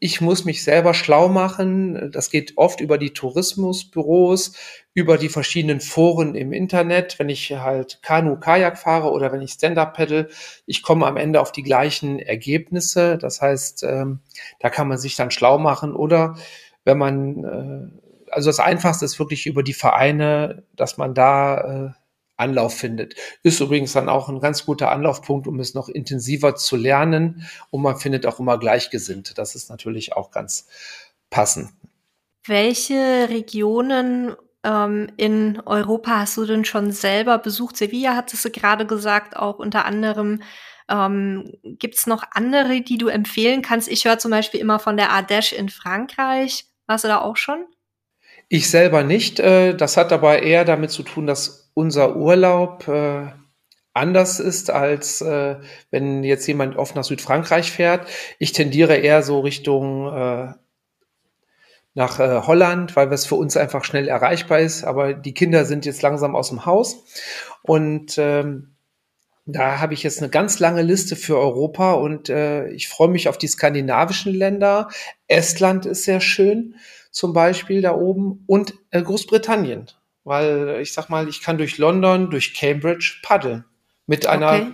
ich muss mich selber schlau machen. Das geht oft über die Tourismusbüros, über die verschiedenen Foren im Internet. Wenn ich halt Kanu, Kajak fahre oder wenn ich Stand-Up paddle, ich komme am Ende auf die gleichen Ergebnisse. Das heißt, ähm, da kann man sich dann schlau machen oder wenn man, äh, also das Einfachste ist wirklich über die Vereine, dass man da äh, Anlauf findet. Ist übrigens dann auch ein ganz guter Anlaufpunkt, um es noch intensiver zu lernen. Und man findet auch immer Gleichgesinnte. Das ist natürlich auch ganz passend. Welche Regionen ähm, in Europa hast du denn schon selber besucht? Sevilla hattest du gerade gesagt, auch unter anderem. Ähm, Gibt es noch andere, die du empfehlen kannst? Ich höre zum Beispiel immer von der Ardèche in Frankreich. Warst du da auch schon? Ich selber nicht. Äh, das hat aber eher damit zu tun, dass unser Urlaub äh, anders ist, als äh, wenn jetzt jemand oft nach Südfrankreich fährt. Ich tendiere eher so Richtung nach Holland, weil es für uns einfach schnell erreichbar ist. Aber die Kinder sind jetzt langsam aus dem Haus und ähm, da habe ich jetzt eine ganz lange Liste für Europa und äh, ich freue mich auf die skandinavischen Länder. Estland ist sehr schön, zum Beispiel da oben und äh, Großbritannien weil ich sag mal, ich kann durch London, durch Cambridge paddeln mit einer okay.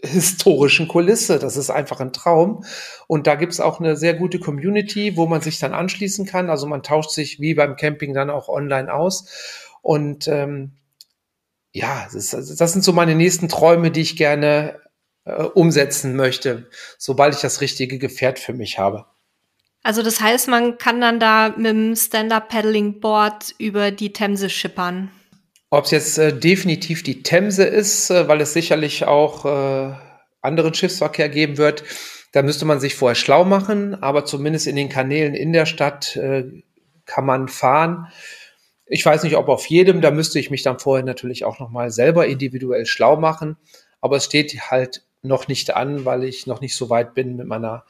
(laughs) historischen Kulisse. Das ist einfach ein Traum. Und da gibt's auch eine sehr gute Community, wo man sich dann anschließen kann. Also man tauscht sich wie beim Camping dann auch online aus. Und ähm, ja, das, ist, also das sind so meine nächsten Träume, die ich gerne äh, umsetzen möchte, sobald ich das richtige Gefährt für mich habe. Also das heißt, man kann dann da mit dem Stand-Up-Paddling-Board über die Themse schippern. Ob es jetzt äh, definitiv die Themse ist, äh, weil es sicherlich auch äh, anderen Schiffsverkehr geben wird, da müsste man sich vorher schlau machen, aber zumindest in den Kanälen in der Stadt äh, kann man fahren. Ich weiß nicht, ob auf jedem, da müsste ich mich dann vorher natürlich auch nochmal selber individuell schlau machen, aber es steht halt noch nicht an, weil ich noch nicht so weit bin mit meiner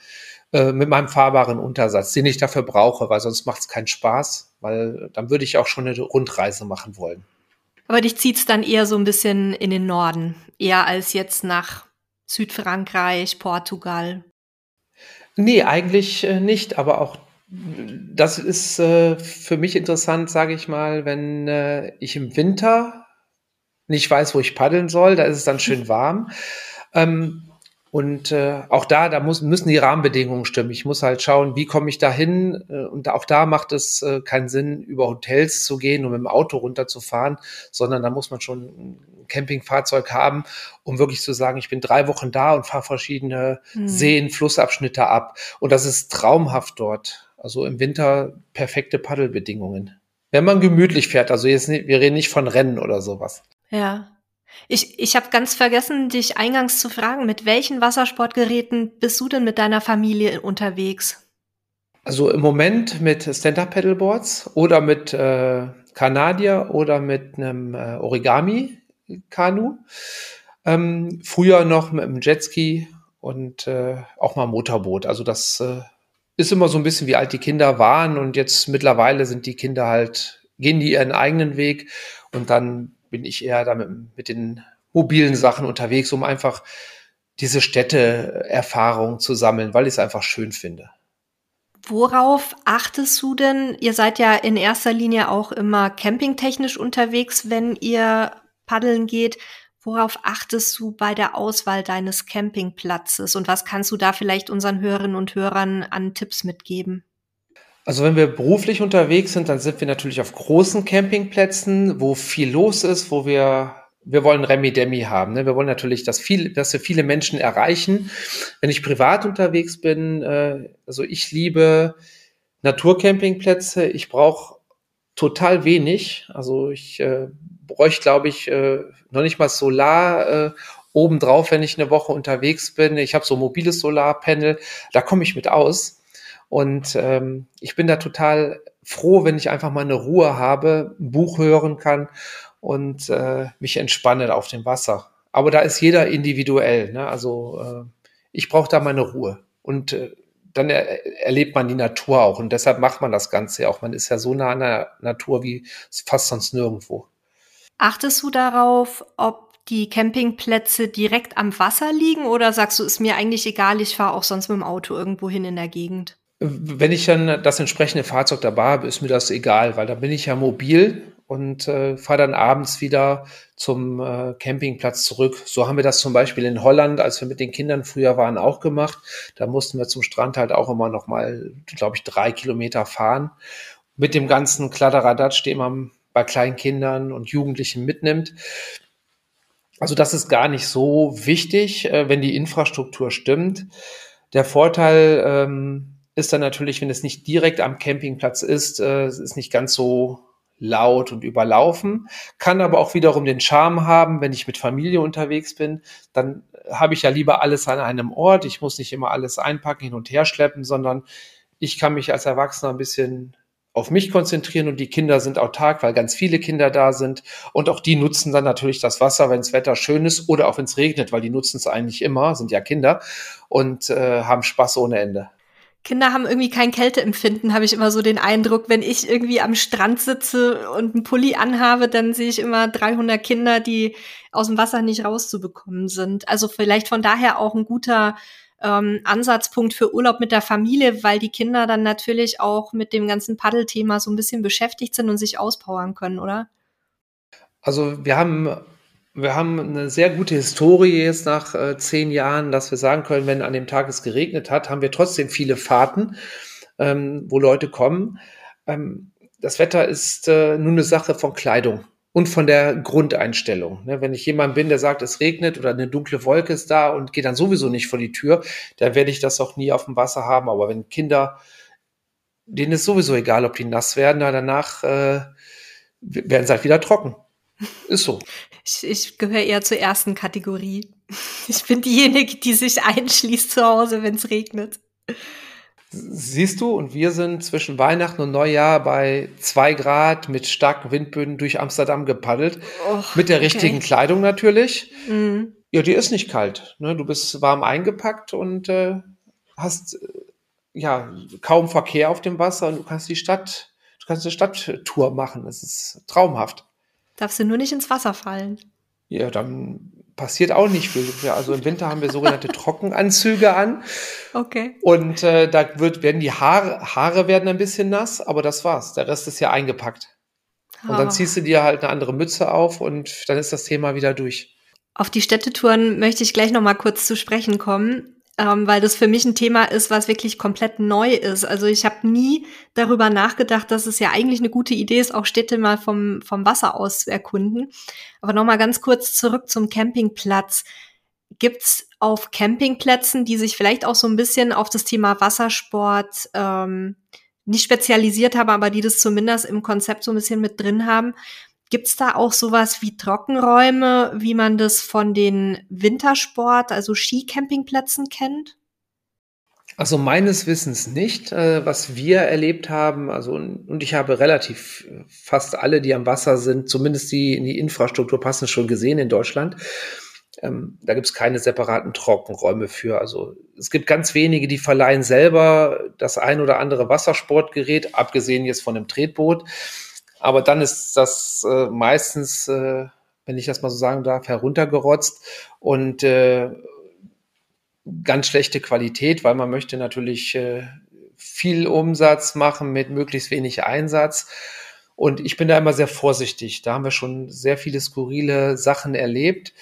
äh, mit meinem fahrbaren Untersatz, den ich dafür brauche, weil sonst macht es keinen Spaß, weil dann würde ich auch schon eine Rundreise machen wollen. Aber dich zieht es dann eher so ein bisschen in den Norden, eher als jetzt nach Südfrankreich, Portugal. Nee, eigentlich äh, nicht, aber auch das ist äh, für mich interessant, sage ich mal, wenn äh, ich im Winter nicht weiß, wo ich paddeln soll, da ist es dann schön warm. (laughs) Ähm, und äh, auch da, da muss, müssen die Rahmenbedingungen stimmen. Ich muss halt schauen, wie komme ich da hin. Äh, und auch da macht es äh, keinen Sinn, über Hotels zu gehen und mit dem Auto runterzufahren, sondern da muss man schon ein Campingfahrzeug haben, um wirklich zu sagen, ich bin drei Wochen da und fahre verschiedene mhm. Seen, Flussabschnitte ab. Und das ist traumhaft dort. Also im Winter perfekte Paddelbedingungen. Wenn man gemütlich fährt, also jetzt, wir reden nicht von Rennen oder sowas. Ja, ich, ich habe ganz vergessen, dich eingangs zu fragen, mit welchen Wassersportgeräten bist du denn mit deiner Familie unterwegs? Also im Moment mit Stand-Up-Pedalboards oder mit äh, Kanadier oder mit einem äh, Origami-Kanu. Ähm, früher noch mit einem Jetski und äh, auch mal Motorboot. Also das äh, ist immer so ein bisschen, wie alt die Kinder waren und jetzt mittlerweile sind die Kinder halt gehen die ihren eigenen Weg und dann bin ich eher damit mit den mobilen Sachen unterwegs, um einfach diese Städteerfahrung zu sammeln, weil ich es einfach schön finde. Worauf achtest du denn? Ihr seid ja in erster Linie auch immer campingtechnisch unterwegs, wenn ihr paddeln geht. Worauf achtest du bei der Auswahl deines Campingplatzes und was kannst du da vielleicht unseren Hörerinnen und Hörern an Tipps mitgeben? Also wenn wir beruflich unterwegs sind, dann sind wir natürlich auf großen Campingplätzen, wo viel los ist, wo wir wir wollen Remi Demi haben. Ne? Wir wollen natürlich, dass, viel, dass wir viele Menschen erreichen. Wenn ich privat unterwegs bin, äh, also ich liebe Naturcampingplätze. Ich brauche total wenig. Also ich äh, bräuchte, glaube ich, äh, noch nicht mal Solar äh, obendrauf, wenn ich eine Woche unterwegs bin. Ich habe so mobiles Solarpanel, da komme ich mit aus. Und ähm, ich bin da total froh, wenn ich einfach mal eine Ruhe habe, ein Buch hören kann und äh, mich entspanne auf dem Wasser. Aber da ist jeder individuell. Ne? Also äh, ich brauche da meine Ruhe. Und äh, dann er, erlebt man die Natur auch. Und deshalb macht man das Ganze auch. Man ist ja so nah an der Natur wie fast sonst nirgendwo. Achtest du darauf, ob die Campingplätze direkt am Wasser liegen oder sagst du, ist mir eigentlich egal, ich fahre auch sonst mit dem Auto irgendwo hin in der Gegend? Wenn ich dann das entsprechende Fahrzeug dabei habe, ist mir das egal, weil da bin ich ja mobil und äh, fahre dann abends wieder zum äh, Campingplatz zurück. So haben wir das zum Beispiel in Holland, als wir mit den Kindern früher waren, auch gemacht. Da mussten wir zum Strand halt auch immer noch mal, glaube ich, drei Kilometer fahren. Mit dem ganzen Kladderadatsch, den man bei kleinen Kindern und Jugendlichen mitnimmt. Also das ist gar nicht so wichtig, äh, wenn die Infrastruktur stimmt. Der Vorteil ähm, ist dann natürlich, wenn es nicht direkt am Campingplatz ist, äh, es ist nicht ganz so laut und überlaufen, kann aber auch wiederum den Charme haben, wenn ich mit Familie unterwegs bin, dann habe ich ja lieber alles an einem Ort. Ich muss nicht immer alles einpacken, hin und her schleppen, sondern ich kann mich als Erwachsener ein bisschen auf mich konzentrieren und die Kinder sind autark, weil ganz viele Kinder da sind und auch die nutzen dann natürlich das Wasser, wenn das Wetter schön ist oder auch wenn es regnet, weil die nutzen es eigentlich immer, sind ja Kinder und äh, haben Spaß ohne Ende. Kinder haben irgendwie kein Kälteempfinden, habe ich immer so den Eindruck. Wenn ich irgendwie am Strand sitze und einen Pulli anhabe, dann sehe ich immer 300 Kinder, die aus dem Wasser nicht rauszubekommen sind. Also vielleicht von daher auch ein guter ähm, Ansatzpunkt für Urlaub mit der Familie, weil die Kinder dann natürlich auch mit dem ganzen Paddelthema so ein bisschen beschäftigt sind und sich auspowern können, oder? Also wir haben wir haben eine sehr gute Historie jetzt nach äh, zehn Jahren, dass wir sagen können, wenn an dem Tag es geregnet hat, haben wir trotzdem viele Fahrten, ähm, wo Leute kommen. Ähm, das Wetter ist äh, nur eine Sache von Kleidung und von der Grundeinstellung. Ne, wenn ich jemand bin, der sagt, es regnet oder eine dunkle Wolke ist da und geht dann sowieso nicht vor die Tür, dann werde ich das auch nie auf dem Wasser haben. Aber wenn Kinder, denen ist sowieso egal, ob die nass werden, danach äh, werden sie halt wieder trocken. Ist so. Ich, ich gehöre eher zur ersten Kategorie. (laughs) Ich bin diejenige, die sich einschließt zu Hause, wenn es regnet. Siehst du, und wir sind zwischen Weihnachten und Neujahr bei zwei Grad mit starken Windböen durch Amsterdam gepaddelt. Oh, mit der richtigen okay. Kleidung natürlich. Mhm. Ja, die ist nicht kalt. Ne? Du bist warm eingepackt und äh, hast äh, ja kaum Verkehr auf dem Wasser und du kannst die Stadt, du kannst eine Stadttour machen. Das ist traumhaft. Darfst du nur nicht ins Wasser fallen. Ja, dann passiert auch nicht viel. Also im Winter haben wir sogenannte (laughs) Trockenanzüge an. Okay. Und äh, da wird, werden die Haare, Haare werden ein bisschen nass, aber das war's. Der Rest ist ja eingepackt. Und dann ah. ziehst du dir halt eine andere Mütze auf und dann ist das Thema wieder durch. Auf die Städtetouren möchte ich gleich noch mal kurz zu sprechen kommen ähm, weil das für mich ein Thema ist, was wirklich komplett neu ist. Also ich habe nie darüber nachgedacht, dass es ja eigentlich eine gute Idee ist, auch Städte mal vom, vom Wasser aus zu erkunden. Aber noch mal ganz kurz zurück zum Campingplatz. Gibt's auf Campingplätzen, die sich vielleicht auch so ein bisschen auf das Thema Wassersport ähm, nicht spezialisiert haben, aber die das zumindest im Konzept so ein bisschen mit drin haben, Gibt's da auch sowas wie Trockenräume, wie man das von den Wintersport, also Skicampingplätzen kennt? Also meines Wissens nicht. Äh, was wir erlebt haben, also und ich habe relativ fast alle, die am Wasser sind, zumindest die in die Infrastruktur passen, schon gesehen in Deutschland. Ähm, da gibt es keine separaten Trockenräume für. Also es gibt ganz wenige, die verleihen selber das ein oder andere Wassersportgerät, abgesehen jetzt von einem Tretboot Aber dann ist das äh, meistens, äh, wenn ich das mal so sagen darf, heruntergerotzt und äh, ganz schlechte Qualität, weil man möchte natürlich äh, viel Umsatz machen mit möglichst wenig Einsatz. Und ich bin da immer sehr vorsichtig. Da haben wir schon sehr viele skurrile Sachen erlebt.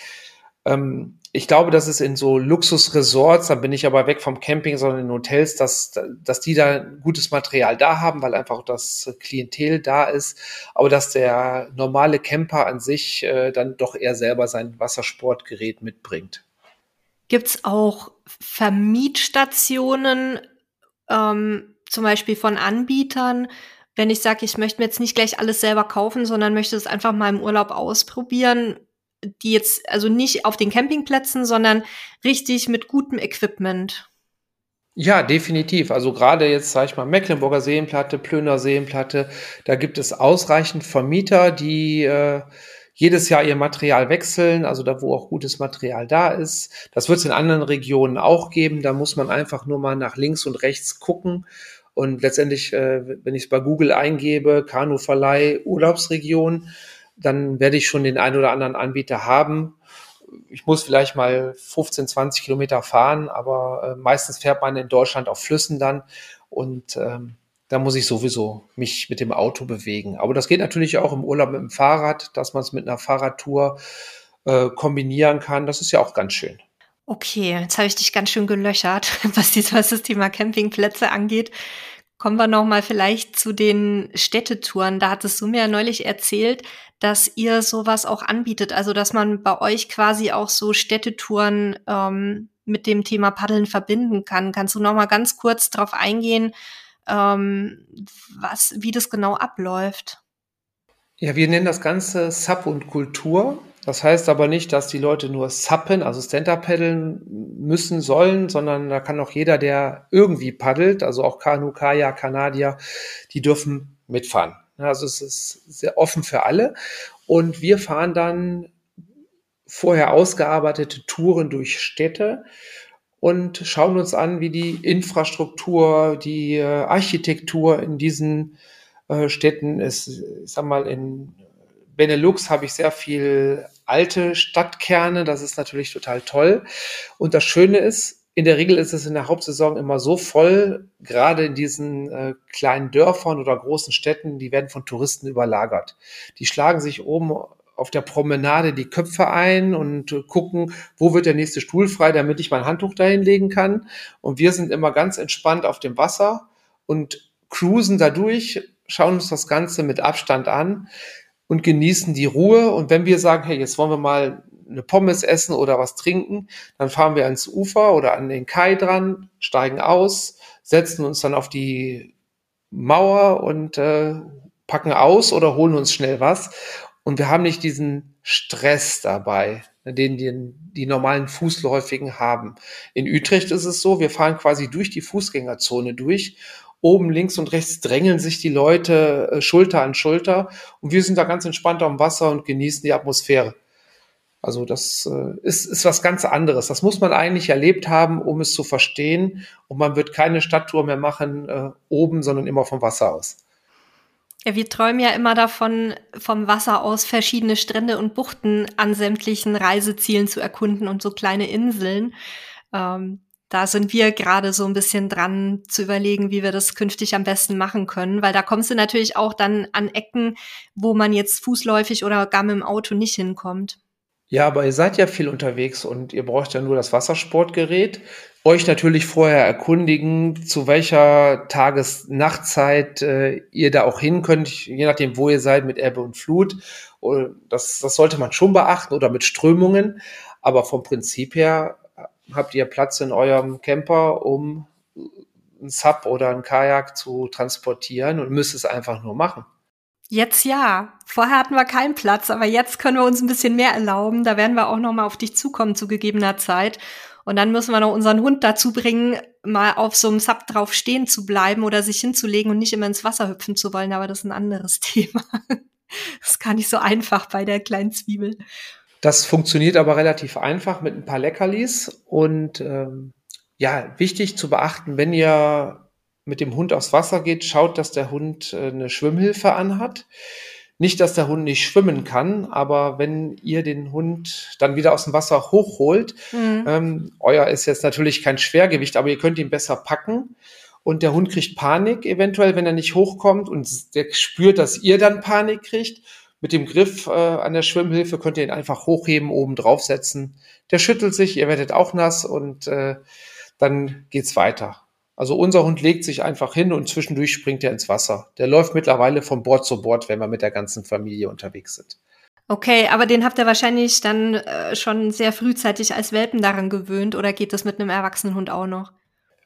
Ähm, ich glaube, dass es in so Luxusresorts, da bin ich aber weg vom Camping, sondern in Hotels, dass, dass die da gutes Material da haben, weil einfach das Klientel da ist. Aber dass der normale Camper an sich äh, dann doch eher selber sein Wassersportgerät mitbringt. Gibt's auch Vermietstationen, ähm, zum Beispiel von Anbietern, wenn ich sage, ich möchte mir jetzt nicht gleich alles selber kaufen, sondern möchte es einfach mal im Urlaub ausprobieren, die jetzt also nicht auf den Campingplätzen, sondern richtig mit gutem Equipment. Ja, definitiv. Also gerade jetzt, sage ich mal, Mecklenburger Seenplatte, Plöner Seenplatte, da gibt es ausreichend Vermieter, die äh, jedes Jahr ihr Material wechseln, also da, wo auch gutes Material da ist. Das wird es in anderen Regionen auch geben. Da muss man einfach nur mal nach links und rechts gucken. Und letztendlich, äh, wenn ich es bei Google eingebe, Kanuverleih, Urlaubsregion, dann werde ich schon den einen oder anderen Anbieter haben. Ich muss vielleicht mal 15, 20 Kilometer fahren, aber äh, meistens fährt man in Deutschland auf Flüssen dann. Und ähm, da muss ich sowieso mich mit dem Auto bewegen. Aber das geht natürlich auch im Urlaub mit dem Fahrrad, dass man es mit einer Fahrradtour äh, kombinieren kann. Das ist ja auch ganz schön. Okay, jetzt habe ich dich ganz schön gelöchert, (laughs) was, dies, was das Thema Campingplätze angeht. Kommen wir noch mal vielleicht zu den Städtetouren. Da hattest du mir ja neulich erzählt, dass ihr sowas auch anbietet. Also, dass man bei euch quasi auch so Städtetouren ähm, mit dem Thema Paddeln verbinden kann. Kannst du noch mal ganz kurz darauf eingehen, ähm, was, wie das genau abläuft. Ja, wir nennen das Ganze Sub und Kultur. Das heißt aber nicht, dass die Leute nur sappen, also Stand-up paddeln müssen, sollen, sondern da kann auch jeder, der irgendwie paddelt, also auch Kanu, Kajak, Kanadier, die dürfen mitfahren. Also es ist sehr offen für alle. Und wir fahren dann vorher ausgearbeitete Touren durch Städte und schauen uns an, wie die Infrastruktur, die äh, Architektur in diesen äh, Städten ist. Ich sag mal, in Benelux habe ich sehr viel alte Stadtkerne. Das ist natürlich total toll. Und das Schöne ist, in der Regel ist es in der Hauptsaison immer so voll, gerade in diesen äh, kleinen Dörfern oder großen Städten, die werden von Touristen überlagert. Die schlagen sich oben auf der Promenade die Köpfe ein und gucken, wo wird der nächste Stuhl frei, damit ich mein Handtuch dahin legen kann. Und wir sind immer ganz entspannt auf dem Wasser und cruisen dadurch, schauen uns das Ganze mit Abstand an und genießen die Ruhe. Und wenn wir sagen, hey, jetzt wollen wir mal eine Pommes essen oder was trinken, dann fahren wir ans Ufer oder an den Kai dran, steigen aus, setzen uns dann auf die Mauer und äh, packen aus oder holen uns schnell was und wir haben nicht diesen Stress dabei, den die, die normalen Fußläufigen haben. In Utrecht ist es so, wir fahren quasi durch die Fußgängerzone durch. Oben links und rechts drängeln sich die Leute äh, Schulter an Schulter und wir sind da ganz entspannt am Wasser und genießen die Atmosphäre. Also das äh, ist, ist was ganz anderes. Das muss man eigentlich erlebt haben, um es zu verstehen. Und man wird keine Stadttour mehr machen äh, oben, sondern immer vom Wasser aus. Ja, wir träumen ja immer davon, vom Wasser aus verschiedene Strände und Buchten an sämtlichen Reisezielen zu erkunden und so kleine Inseln. Ähm, da sind wir gerade so ein bisschen dran zu überlegen, wie wir das künftig am besten machen können, weil da kommst du natürlich auch dann an Ecken, wo man jetzt fußläufig oder gar mit dem Auto nicht hinkommt. Ja, aber ihr seid ja viel unterwegs und ihr braucht ja nur das Wassersportgerät. Euch natürlich vorher erkundigen, zu welcher Tages-Nachtzeit äh, ihr da auch hin könnt, je nachdem, wo ihr seid, mit Ebbe und Flut. Das, das sollte man schon beachten oder mit Strömungen. Aber vom Prinzip her habt ihr Platz in eurem Camper, um ein Sub oder ein Kajak zu transportieren und müsst es einfach nur machen. Jetzt ja. Vorher hatten wir keinen Platz, aber jetzt können wir uns ein bisschen mehr erlauben. Da werden wir auch noch mal auf dich zukommen zu gegebener Zeit. Und dann müssen wir noch unseren Hund dazu bringen, mal auf so einem Sub drauf stehen zu bleiben oder sich hinzulegen und nicht immer ins Wasser hüpfen zu wollen. Aber das ist ein anderes (laughs) Thema. Das ist gar nicht so einfach bei der kleinen Zwiebel. Das funktioniert aber relativ einfach mit ein paar Leckerlis. Und ähm, ja, wichtig zu beachten, wenn ihr mit dem Hund aufs Wasser geht, schaut, dass der Hund äh, eine Schwimmhilfe anhat. Nicht, dass der Hund nicht schwimmen kann, aber wenn ihr den Hund dann wieder aus dem Wasser hochholt, mhm. ähm, euer ist jetzt natürlich kein Schwergewicht, aber ihr könnt ihn besser packen und der Hund kriegt Panik eventuell, wenn er nicht hochkommt und der spürt, dass ihr dann Panik kriegt. Mit dem Griff äh, an der Schwimmhilfe könnt ihr ihn einfach hochheben, oben draufsetzen. Der schüttelt sich, ihr werdet auch nass und äh, dann geht's weiter. Also unser Hund legt sich einfach hin und zwischendurch springt er ins Wasser. Der läuft mittlerweile von Bord zu Bord, wenn wir mit der ganzen Familie unterwegs sind. Okay, aber den habt ihr wahrscheinlich dann äh, schon sehr frühzeitig als Welpen daran gewöhnt oder geht das mit einem erwachsenen Hund auch noch?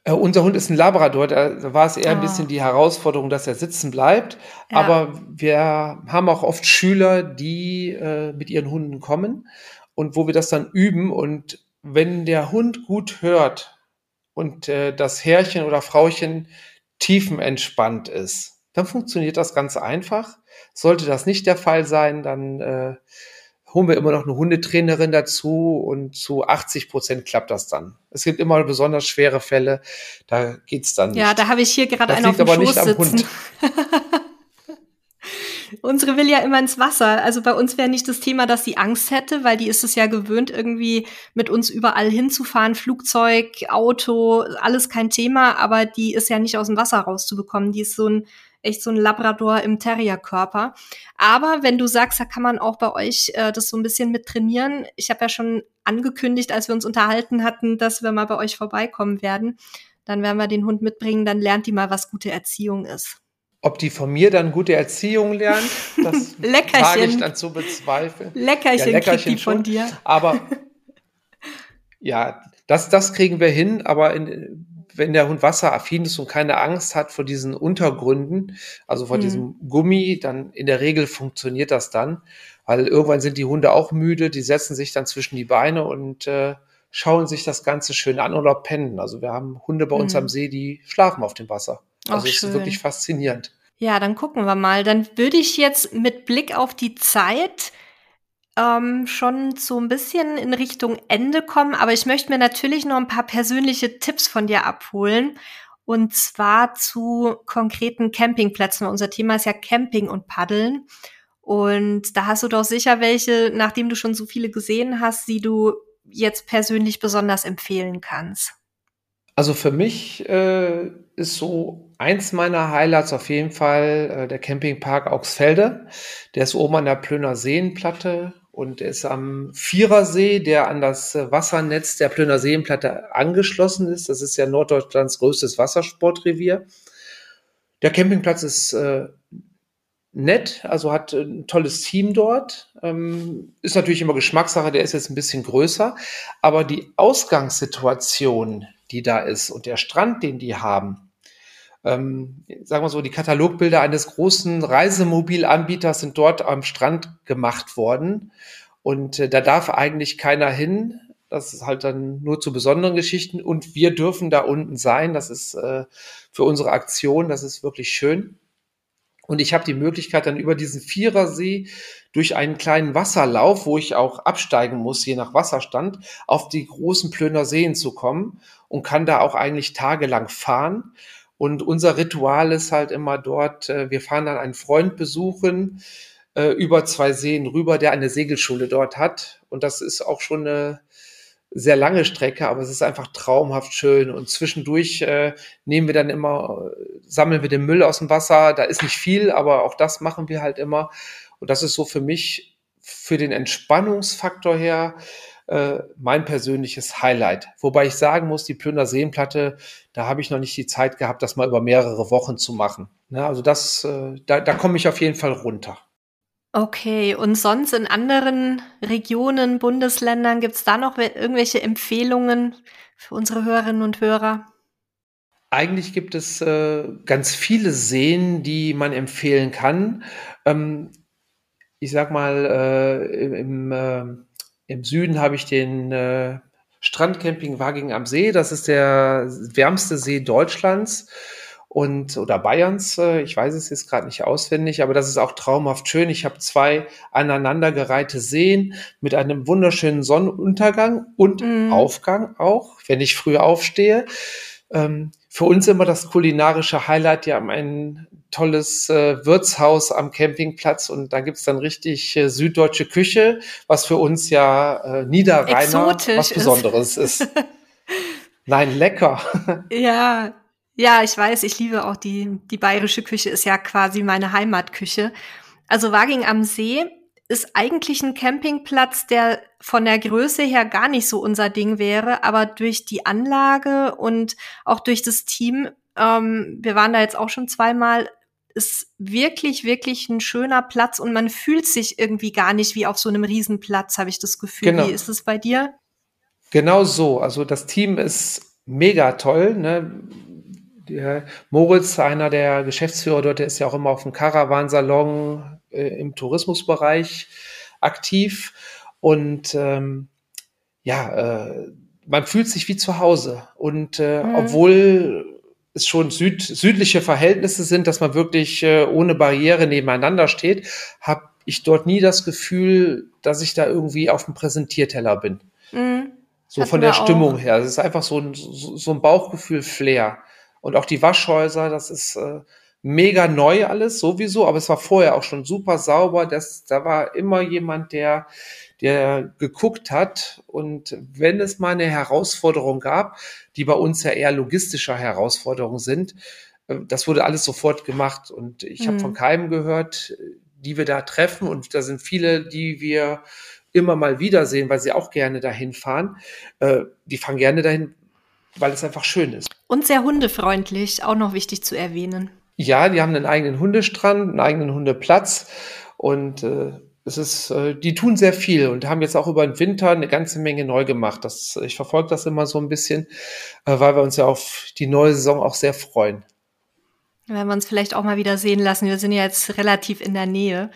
Äh, unser Hund ist ein Labrador, da war es eher ein ah. bisschen die Herausforderung, dass er sitzen bleibt. Ja. Aber wir haben auch oft Schüler, die äh, mit ihren Hunden kommen und wo wir das dann üben. Und wenn der Hund gut hört, und äh, das Herrchen oder Frauchen tiefenentspannt ist, dann funktioniert das ganz einfach. Sollte das nicht der Fall sein, dann äh, holen wir immer noch eine Hundetrainerin dazu und zu 80 Prozent klappt das dann. Es gibt immer besonders schwere Fälle, da geht's dann nicht. Ja, da habe ich hier gerade einen auf dem Schoß sitzen. (laughs) Unsere will ja immer ins Wasser. Also bei uns wäre nicht das Thema, dass sie Angst hätte, weil die ist es ja gewöhnt, irgendwie mit uns überall hinzufahren. Flugzeug, Auto, alles kein Thema, aber die ist ja nicht aus dem Wasser rauszubekommen. Die ist so ein echt so ein Labrador im Terrierkörper. Aber wenn du sagst, da kann man auch bei euch äh, das so ein bisschen mit trainieren. Ich habe ja schon angekündigt, als wir uns unterhalten hatten, dass wir mal bei euch vorbeikommen werden. Dann werden wir den Hund mitbringen, dann lernt die mal, was gute Erziehung ist. Ob die von mir dann gute Erziehung lernt, das (laughs) wage ich dann zu bezweifeln. Leckerchen, ja, Leckerchen die von dir. Aber (laughs) ja, das, das kriegen wir hin, aber in, wenn der Hund wasseraffin ist und keine Angst hat vor diesen Untergründen, also vor mhm. diesem Gummi, dann in der Regel funktioniert das dann, weil irgendwann sind die Hunde auch müde, die setzen sich dann zwischen die Beine und äh, schauen sich das Ganze schön an oder pennen. Also wir haben Hunde bei uns mhm. am See, die schlafen auf dem Wasser. Also es ist wirklich faszinierend. Ja, dann gucken wir mal. Dann würde ich jetzt mit Blick auf die Zeit ähm, schon so ein bisschen in Richtung Ende kommen, aber ich möchte mir natürlich noch ein paar persönliche Tipps von dir abholen. Und zwar zu konkreten Campingplätzen. Unser Thema ist ja Camping und Paddeln. Und da hast du doch sicher welche, nachdem du schon so viele gesehen hast, die du jetzt persönlich besonders empfehlen kannst. Also für mich äh, ist so eins meiner Highlights auf jeden Fall äh, der Campingpark Augsfelde. Der ist oben an der Plöner Seenplatte und ist am Vierersee, der an das Wassernetz der Plöner Seenplatte angeschlossen ist. Das ist ja Norddeutschlands größtes Wassersportrevier. Der Campingplatz ist äh, nett, also hat ein tolles Team dort. Ähm, ist natürlich immer Geschmackssache, der ist jetzt ein bisschen größer, aber die Ausgangssituation, die da ist und der Strand, den die haben, ähm, sagen wir so, die Katalogbilder eines großen Reisemobilanbieters sind dort am Strand gemacht worden. Und äh, da darf eigentlich keiner hin. Das ist halt dann nur zu besonderen Geschichten. Und wir dürfen da unten sein. Das ist äh, für unsere Aktion, das ist wirklich schön. Und ich habe die Möglichkeit, dann über diesen Vierersee durch einen kleinen Wasserlauf, wo ich auch absteigen muss, je nach Wasserstand, auf die großen Plöner Seen zu kommen und kann da auch eigentlich tagelang fahren. Und unser Ritual ist halt immer dort, äh, wir fahren dann einen Freund besuchen, äh, über zwei Seen rüber, der eine Segelschule dort hat. Und das ist auch schon eine sehr lange Strecke, aber es ist einfach traumhaft schön. Und zwischendurch äh, nehmen wir dann immer, sammeln wir den Müll aus dem Wasser. Da ist nicht viel, aber auch das machen wir halt immer. Und das ist so für mich, für den Entspannungsfaktor her, äh, mein persönliches Highlight. Wobei ich sagen muss, die Plünder Seenplatte, da habe ich noch nicht die Zeit gehabt, das mal über mehrere Wochen zu machen. Ne, also das, äh, da, da komme ich auf jeden Fall runter. Okay, und sonst in anderen Regionen, Bundesländern, gibt es da noch irgendwelche Empfehlungen für unsere Hörerinnen und Hörer? Eigentlich gibt es äh, ganz viele Seen, die man empfehlen kann. Ähm, ich sag mal, äh, im, äh, im Süden habe ich den äh, Strandcamping Waging am See. Das ist der wärmste See Deutschlands und oder Bayerns. Äh, ich weiß es jetzt gerade nicht auswendig, aber das ist auch traumhaft schön. Ich habe zwei aneinandergereihte Seen mit einem wunderschönen Sonnenuntergang und mhm. Aufgang auch, wenn ich früh aufstehe. Ähm, für uns immer das kulinarische Highlight. Die haben ein tolles äh, Wirtshaus am Campingplatz und da gibt's dann richtig äh, süddeutsche Küche, was für uns ja äh, Niederrheiner Exotisch was Besonderes ist. ist. (laughs) Nein, lecker. (laughs) Ja, ja, ich weiß, ich liebe auch die, die bayerische Küche, ist ja quasi meine Heimatküche. Also Waging am See ist eigentlich ein Campingplatz, der von der Größe her gar nicht so unser Ding wäre, aber durch die Anlage und auch durch das Team, ähm, wir waren da jetzt auch schon zweimal, ist wirklich, wirklich ein schöner Platz und man fühlt sich irgendwie gar nicht wie auf so einem Riesenplatz, habe ich das Gefühl. Genau. Wie ist es bei dir? Genau so. Also das Team ist mega toll. Ne? Der Moritz, einer der Geschäftsführer dort, der ist ja auch immer auf dem Caravansalon äh, im Tourismusbereich aktiv. Und ähm, ja, äh, man fühlt sich wie zu Hause. Und äh, mhm. obwohl es schon süd, südliche Verhältnisse sind, dass man wirklich äh, ohne Barriere nebeneinander steht, habe ich dort nie das Gefühl, dass ich da irgendwie auf dem Präsentierteller bin. Mhm. So von der Stimmung her. Es ist einfach so ein, so ein Bauchgefühl-Flair. Und auch die Waschhäuser, das ist äh, mega neu alles sowieso, aber es war vorher auch schon super sauber. Das, da war immer jemand, der, der geguckt hat. Und wenn es mal eine Herausforderung gab, die bei uns ja eher logistischer Herausforderungen sind, äh, das wurde alles sofort gemacht. Und ich mhm. habe von keinem gehört, die wir da treffen. Und da sind viele, die wir immer mal wiedersehen, weil sie auch gerne dahin fahren. Äh, die fahren gerne dahin, weil es einfach schön ist. Und sehr hundefreundlich, auch noch wichtig zu erwähnen. Ja, die haben einen eigenen Hundestrand, einen eigenen Hundeplatz und äh, es ist, äh, die tun sehr viel und haben jetzt auch über den Winter eine ganze Menge neu gemacht. Das, ich verfolge das immer so ein bisschen, äh, weil wir uns ja auf die neue Saison auch sehr freuen. Wenn wir uns vielleicht auch mal wieder sehen lassen. Wir sind ja jetzt relativ in der Nähe.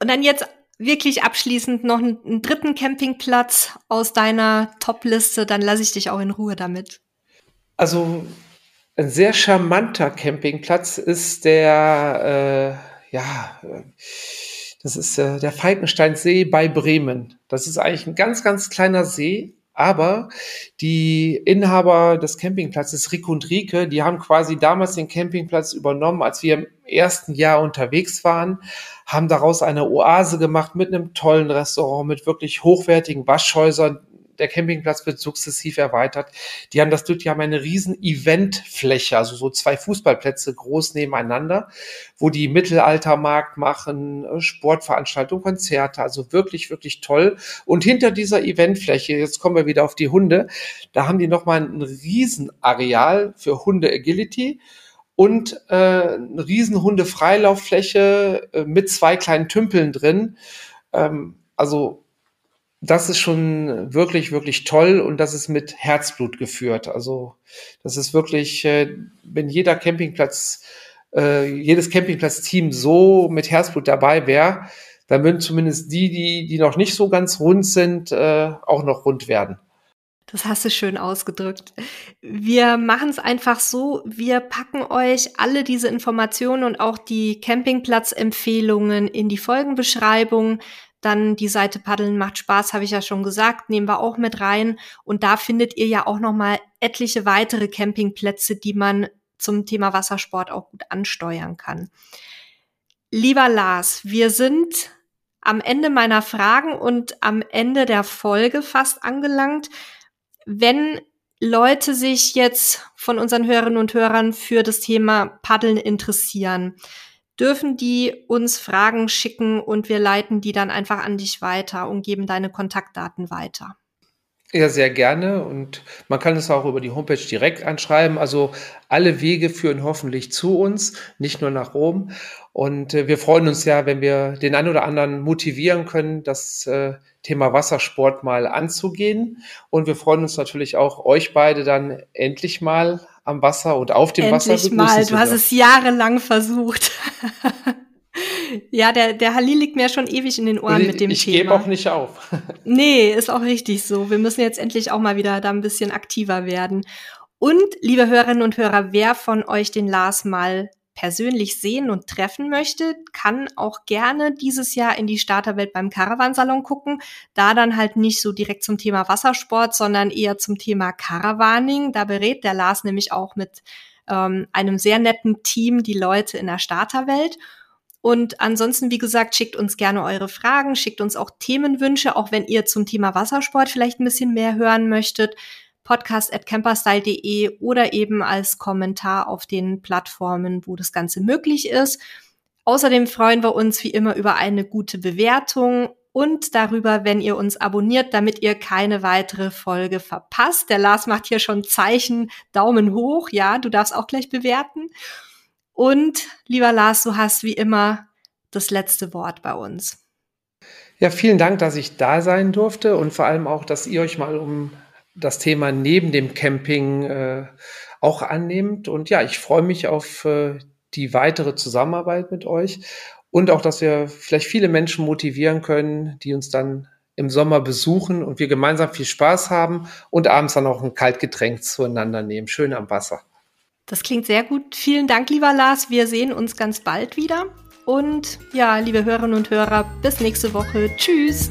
Und dann jetzt wirklich abschließend noch einen, einen dritten Campingplatz aus deiner Top-Liste, dann lasse ich dich auch in Ruhe damit. Also ein sehr charmanter Campingplatz ist der, äh, ja, das ist äh, der Falkensteinsee bei Bremen. Das ist eigentlich ein ganz, ganz kleiner See, aber die Inhaber des Campingplatzes, Rick und Rike, die haben quasi damals den Campingplatz übernommen, als wir im ersten Jahr unterwegs waren, haben daraus eine Oase gemacht mit einem tollen Restaurant, mit wirklich hochwertigen Waschhäusern, der Campingplatz wird sukzessiv erweitert. Die haben das die haben eine riesen Eventfläche, also so zwei Fußballplätze groß nebeneinander, wo die Mittelaltermarkt machen, äh, Sportveranstaltungen, Konzerte, also wirklich, wirklich toll. Und hinter dieser Eventfläche, jetzt kommen wir wieder auf die Hunde, da haben die nochmal ein Riesenareal für Hunde Agility und äh, eine riesen Hunde-Freilauffläche äh, mit zwei kleinen Tümpeln drin. Ähm, also das ist schon wirklich, wirklich toll und das ist mit Herzblut geführt. Also das ist wirklich, äh, wenn jeder Campingplatz, äh, jedes Campingplatz-Team so mit Herzblut dabei wäre, dann würden zumindest die, die, die noch nicht so ganz rund sind, äh, auch noch rund werden. Das hast du schön ausgedrückt. Wir machen es einfach so, wir packen euch alle diese Informationen und auch die Campingplatzempfehlungen in die Folgenbeschreibung. Dann die Seite Paddeln macht Spaß, habe ich ja schon gesagt, nehmen wir auch mit rein. Und da findet ihr ja auch noch mal etliche weitere Campingplätze, die man zum Thema Wassersport auch gut ansteuern kann. Lieber Lars, wir sind am Ende meiner Fragen und am Ende der Folge fast angelangt. Wenn Leute sich jetzt von unseren Hörerinnen und Hörern für das Thema Paddeln interessieren, dürfen die uns Fragen schicken und wir leiten die dann einfach an dich weiter und geben deine Kontaktdaten weiter. Ja, sehr gerne. Und man kann es auch über die Homepage direkt anschreiben. Also alle Wege führen hoffentlich zu uns, nicht nur nach Rom. Und äh, wir freuen uns ja, wenn wir den einen oder anderen motivieren können, das äh, Thema Wassersport mal anzugehen. Und wir freuen uns natürlich auch, euch beide dann endlich mal am Wasser und auf dem Endlich Wasser mal, du hast es jahrelang versucht. (laughs) ja, der, der Halil liegt mir schon ewig in den Ohren ich, mit dem ich Thema. Ich gebe auch nicht auf. (laughs) nee, ist auch richtig so. Wir müssen jetzt endlich auch mal wieder da ein bisschen aktiver werden. Und, liebe Hörerinnen und Hörer, wer von euch den Lars mal persönlich sehen und treffen möchte, kann auch gerne dieses Jahr in die Starterwelt beim Caravansalon gucken. Da dann halt nicht so direkt zum Thema Wassersport, sondern eher zum Thema Caravaning. Da berät der Lars nämlich auch mit ähm, einem sehr netten Team die Leute in der Starterwelt. Und ansonsten, wie gesagt, schickt uns gerne eure Fragen, schickt uns auch Themenwünsche, auch wenn ihr zum Thema Wassersport vielleicht ein bisschen mehr hören möchtet. Podcast at camperstyle.de oder eben als Kommentar auf den Plattformen, wo das Ganze möglich ist. Außerdem freuen wir uns wie immer über eine gute Bewertung und darüber, wenn ihr uns abonniert, damit ihr keine weitere Folge verpasst. Der Lars macht hier schon Zeichen, Daumen hoch. Ja, du darfst auch gleich bewerten. Und lieber Lars, du hast wie immer das letzte Wort bei uns. Ja, vielen Dank, dass ich da sein durfte und vor allem auch, dass ihr euch mal um das Thema neben dem Camping äh, auch annehmt. Und ja, ich freue mich auf äh, die weitere Zusammenarbeit mit euch und auch, dass wir vielleicht viele Menschen motivieren können, die uns dann im Sommer besuchen und wir gemeinsam viel Spaß haben und abends dann auch ein Kaltgetränk zueinander nehmen. Schön am Wasser. Das klingt sehr gut. Vielen Dank, lieber Lars. Wir sehen uns ganz bald wieder. Und ja, liebe Hörerinnen und Hörer, bis nächste Woche. Tschüss.